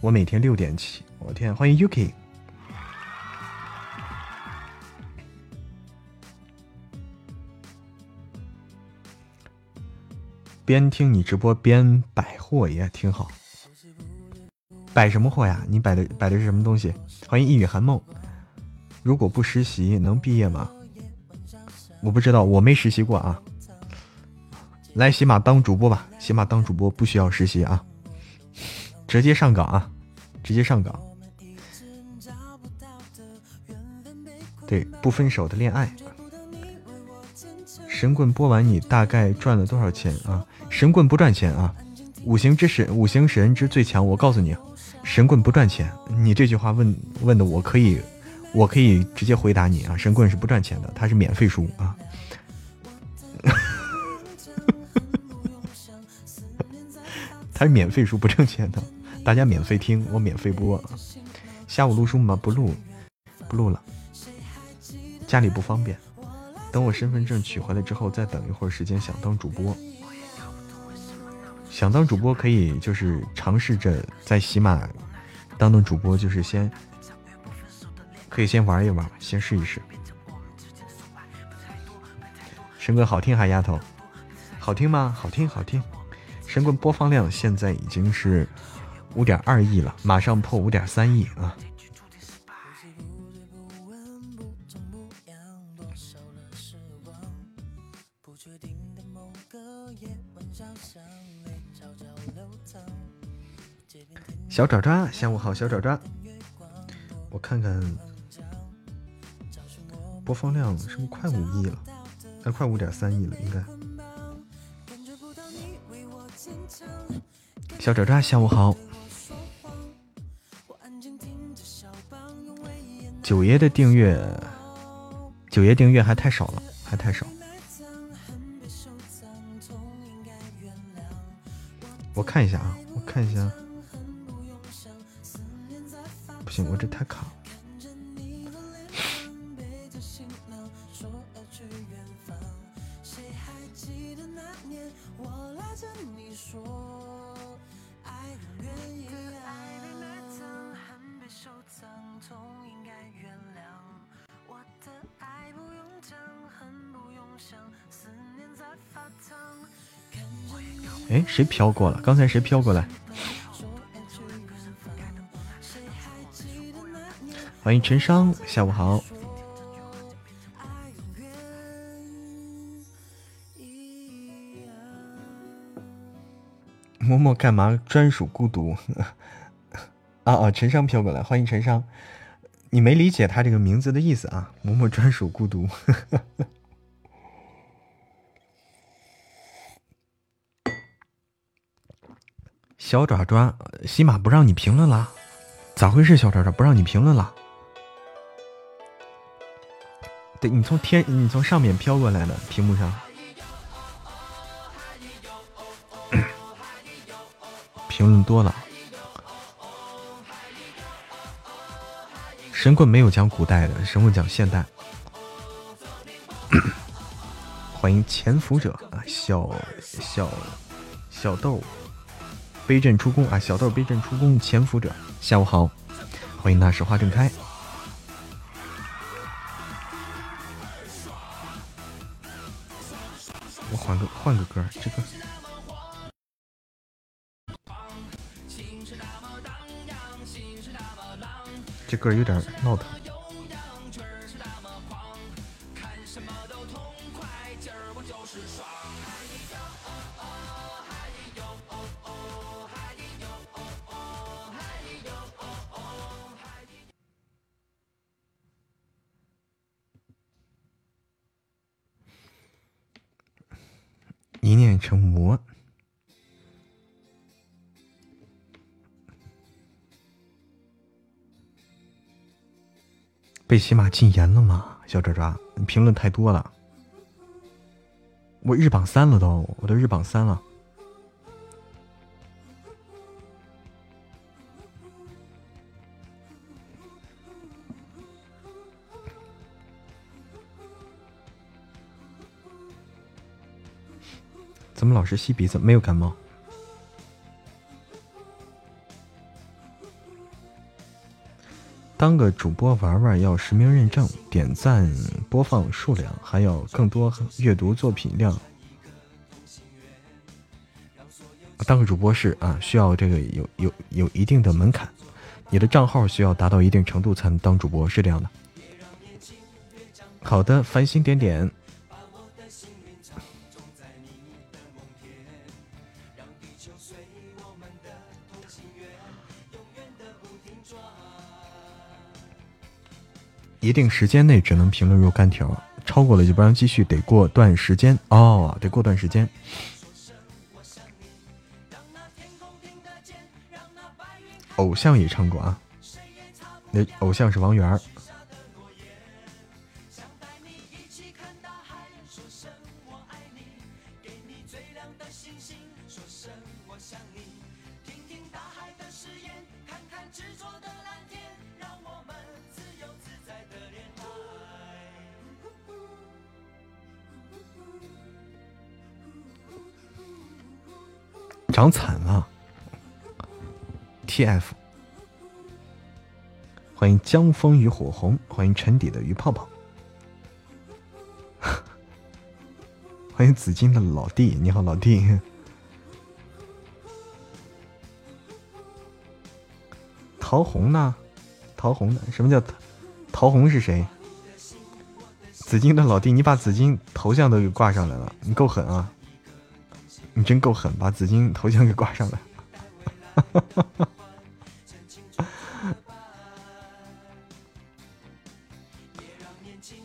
我每天六点起，我天，欢迎 Yuki。边听你直播边摆货也挺好。摆什么货呀？你摆的摆的是什么东西？欢迎一语寒梦。如果不实习能毕业吗？我不知道，我没实习过啊。来喜马当主播吧，喜马当主播不需要实习啊，直接上岗啊，直接上岗。对，不分手的恋爱。神棍播完，你大概赚了多少钱啊？神棍不赚钱啊！五行之神，五行神之最强。我告诉你，神棍不赚钱。你这句话问问的，我可以，我可以直接回答你啊！神棍是不赚钱的，他是免费书啊。还是免费书，不挣钱的。大家免费听，我免费播。下午录书吗？不录，不录了。家里不方便。等我身份证取回来之后，再等一会儿时间，想当主播。想当主播可以就是尝试着在喜马当当主播，就是先可以先玩一玩，先试一试。神棍好听哈，丫头，好听吗？好听，好听。神棍播放量现在已经是五点二亿了，马上破五点三亿啊！小爪爪，下午好，小爪爪。我看看播放量是不是快五亿了？还快五点三亿了，应该。小爪爪，下午好。九爷的订阅，九爷订阅还太少了，还太少。我看一下啊，我看一下。不行，我这太卡了。哎，谁飘过了？刚才谁飘过来？欢迎陈商，下午好。默默干嘛？专属孤独。啊啊！陈商飘过来，欢迎陈商。你没理解他这个名字的意思啊？默默专属孤独。呵 呵小爪爪，喜马不让你评论了，咋回事？小爪爪不让你评论了。对你从天，你从上面飘过来的屏幕上，评论多了。神棍没有讲古代的，神棍讲现代。欢迎潜伏者啊，小小小豆背阵出宫啊，小豆背阵出宫，潜伏者，下午好，欢迎那时花正开。我换个换个歌，这个这歌有点闹腾。成魔，被喜马禁言了吗？小爪爪，你评论太多了，我日榜三了都，我都日榜三了。老是吸鼻子？没有感冒。当个主播玩玩要实名认证，点赞、播放数量，还有更多阅读作品量。当个主播是啊，需要这个有有有一定的门槛，你的账号需要达到一定程度才能当主播，是这样的。好的，繁星点点。一定时间内只能评论若干条，超过了就不让继续，得过段时间哦，得过段时间。偶像也唱过啊，那偶像是王源儿。长惨了，TF，欢迎江枫与火红，欢迎沉底的鱼泡泡，欢迎紫金的老弟，你好老弟，陶虹呢？陶虹呢？什么叫陶虹是谁？紫金的老弟，你把紫金头像都给挂上来了，你够狠啊！你真够狠，把紫金头像给挂上了。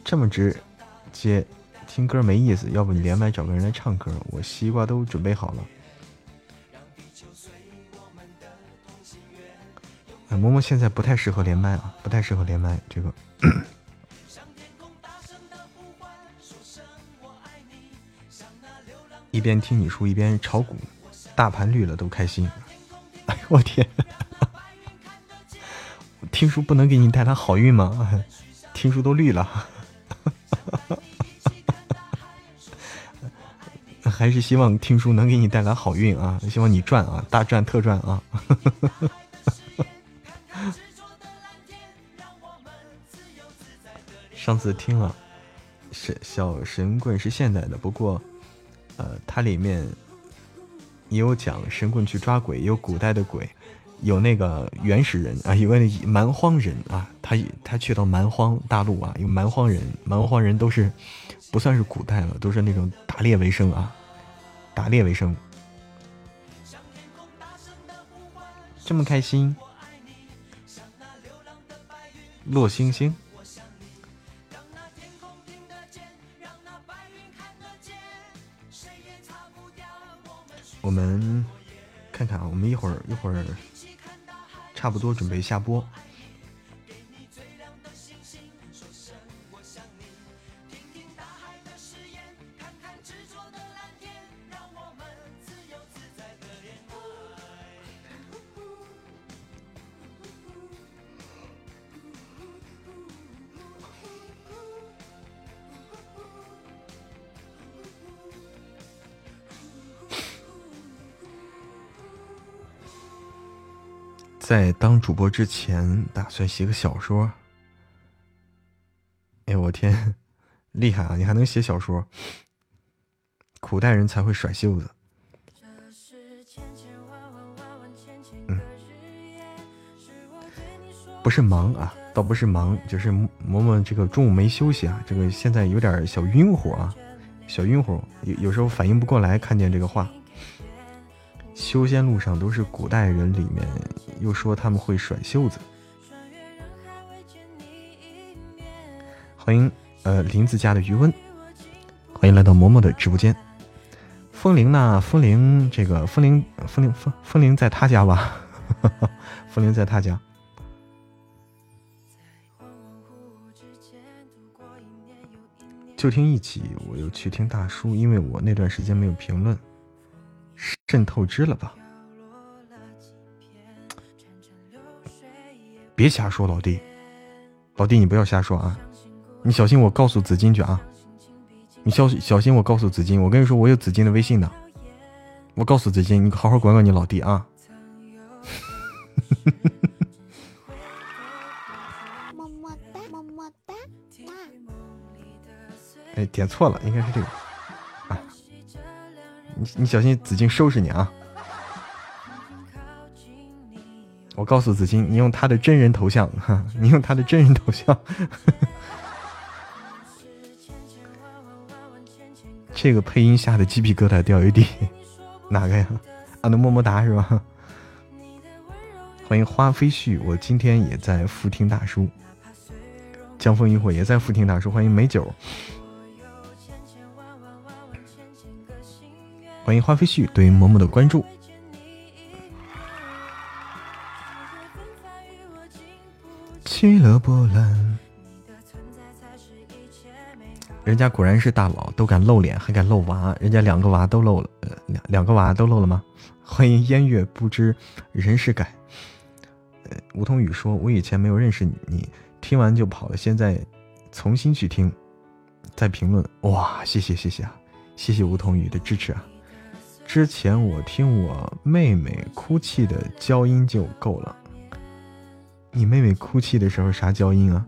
这么直接，听歌没意思。要不你连麦找个人来唱歌？我西瓜都准备好了。哎，嬷嬷现在不太适合连麦啊，不太适合连麦这个。边听你书一边炒股，大盘绿了都开心。哎呦我天！听书不能给你带来好运吗？听书都绿了，还是希望听书能给你带来好运啊！希望你赚啊，大赚特赚啊！上次听了，神小神棍是现代的，不过。它里面也有讲神棍去抓鬼，有古代的鬼，有那个原始人啊，有个蛮荒人啊，他他去到蛮荒大陆啊，有蛮荒人，蛮荒人都是不算是古代了，都是那种打猎为生啊，打猎为生，这么开心，落星星。差不多准备下播。在当主播之前，打算写个小说。哎我天，厉害啊！你还能写小说？古代人才会甩袖子。嗯，不是忙啊，倒不是忙，就是嬷嬷这个中午没休息啊，这个现在有点小晕乎啊，小晕乎，有有时候反应不过来，看见这个话。修仙路上都是古代人，里面又说他们会甩袖子。欢迎呃林子家的余温，欢迎来到嬷嬷的直播间。风铃呢？风铃这个风铃风铃风风铃在他家吧？风铃在他家。就听一起，我又去听大叔，因为我那段时间没有评论。渗透支了吧？别瞎说，老弟，老弟，你不要瞎说啊！你小心我告诉紫金去啊！你小小心我告诉紫金，我跟你说，我有紫金的微信的。我告诉紫金，你好好管管你老弟啊！么么哒，么么哒，哎，点错了，应该是这个。你你小心紫金收拾你啊！我告诉紫金，你用他的真人头像，哈，你用他的真人头像，这个配音吓得鸡皮疙瘩掉一地，哪个呀？啊，那么么哒是吧？欢迎花飞絮，我今天也在复听大叔。江枫渔火也在复听大叔，欢迎美酒。欢迎花飞絮对于嬷嬷的关注。去了波澜，人家果然是大佬，都敢露脸，还敢露娃，人家两个娃都露了，呃，两两个娃都露了吗？欢迎烟月不知人事改。呃，梧桐雨说：“我以前没有认识你，听完就跑了，现在重新去听，再评论。哇，谢谢谢谢啊，谢谢梧桐雨的支持啊。”之前我听我妹妹哭泣的娇音就够了。你妹妹哭泣的时候啥娇音啊？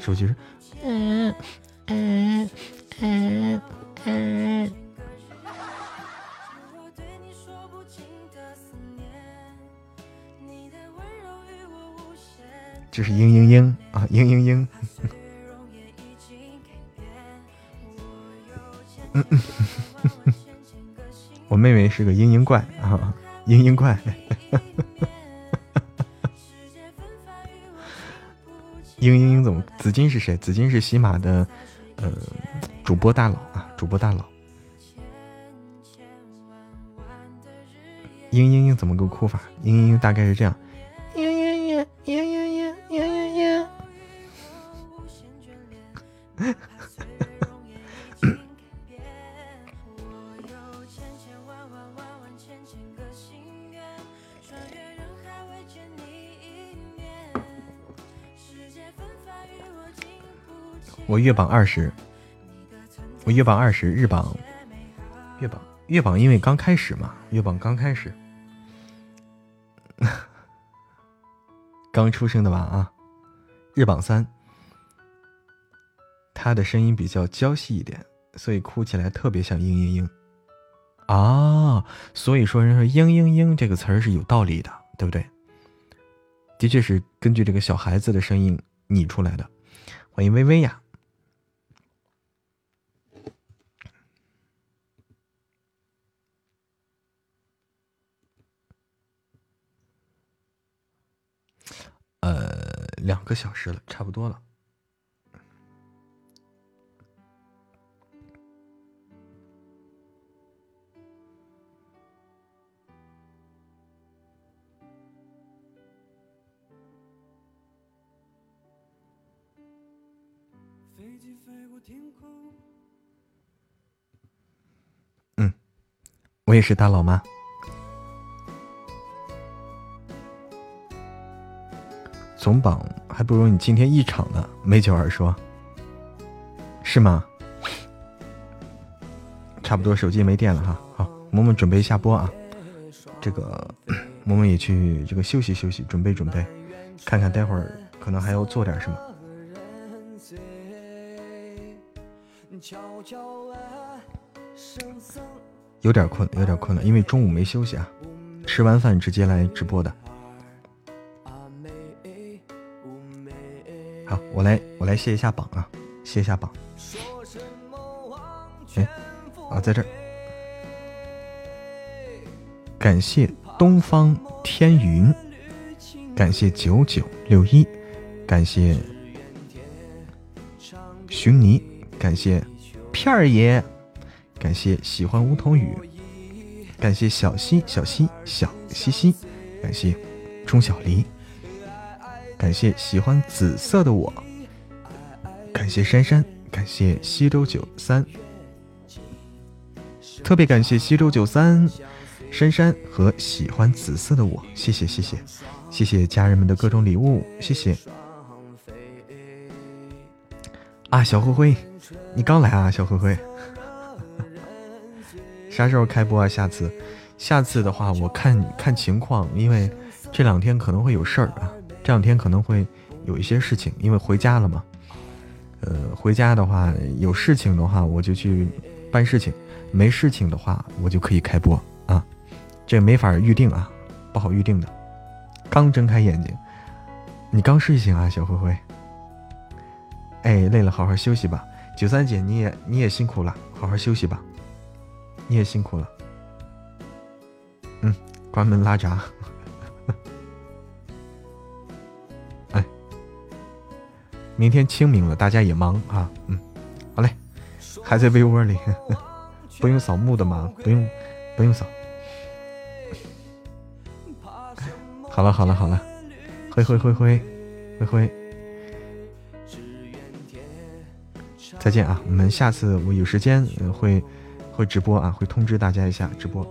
手机是嗯嗯嗯嗯。这是嘤嘤嘤啊，嘤嘤嘤。我妹妹是个嘤嘤怪啊，嘤嘤怪。嘤嘤嘤怎么？紫金是谁？紫金是喜马的，呃，主播大佬啊，主播大佬。嘤嘤嘤怎么个哭法？嘤嘤嘤大概是这样。嘤嘤嘤嘤嘤嘤嘤嘤。我月榜二十，我月榜二十，日榜月榜月榜，因为刚开始嘛，月榜刚开始，刚出生的娃啊，日榜三，他的声音比较娇细一点，所以哭起来特别像嘤嘤嘤啊，所以说人说嘤嘤嘤这个词儿是有道理的，对不对？的确是根据这个小孩子的声音拟出来的。欢迎微微呀。呃，两个小时了，差不多了。嗯，我也是大佬吗？总榜还不如你今天一场呢，美九儿说，是吗？差不多手机没电了哈，好，萌萌准备下播啊，这个 萌萌也去这个休息休息，准备准备，看看待会儿可能还要做点什么。有点困，有点困了，因为中午没休息啊，吃完饭直接来直播的。我来我来卸一下榜啊，卸一下榜。哎，啊，在这儿，感谢东方天云，感谢九九六一，感谢寻泥，感谢片儿爷，感谢喜欢梧桐雨，感谢小西小西小西西，感谢钟小黎。感谢喜欢紫色的我，感谢珊珊，感谢西周九三，特别感谢西周九三、珊珊和喜欢紫色的我，谢谢谢谢谢谢家人们的各种礼物，谢谢。啊，小灰灰，你刚来啊，小灰灰，啥时候开播啊？下次，下次的话我看看情况，因为这两天可能会有事儿啊。这两天可能会有一些事情，因为回家了嘛。呃，回家的话有事情的话，我就去办事情；没事情的话，我就可以开播啊。这没法预定啊，不好预定的。刚睁开眼睛，你刚睡醒啊，小灰灰。哎，累了，好好休息吧。九三姐，你也你也辛苦了，好好休息吧。你也辛苦了。嗯，关门拉闸。明天清明了，大家也忙啊。嗯，好嘞，还在被窝里，不用扫墓的吗？不用，不用扫。好了好了好了，灰灰灰灰灰灰，再见啊！我们下次我有时间会会直播啊，会通知大家一下直播。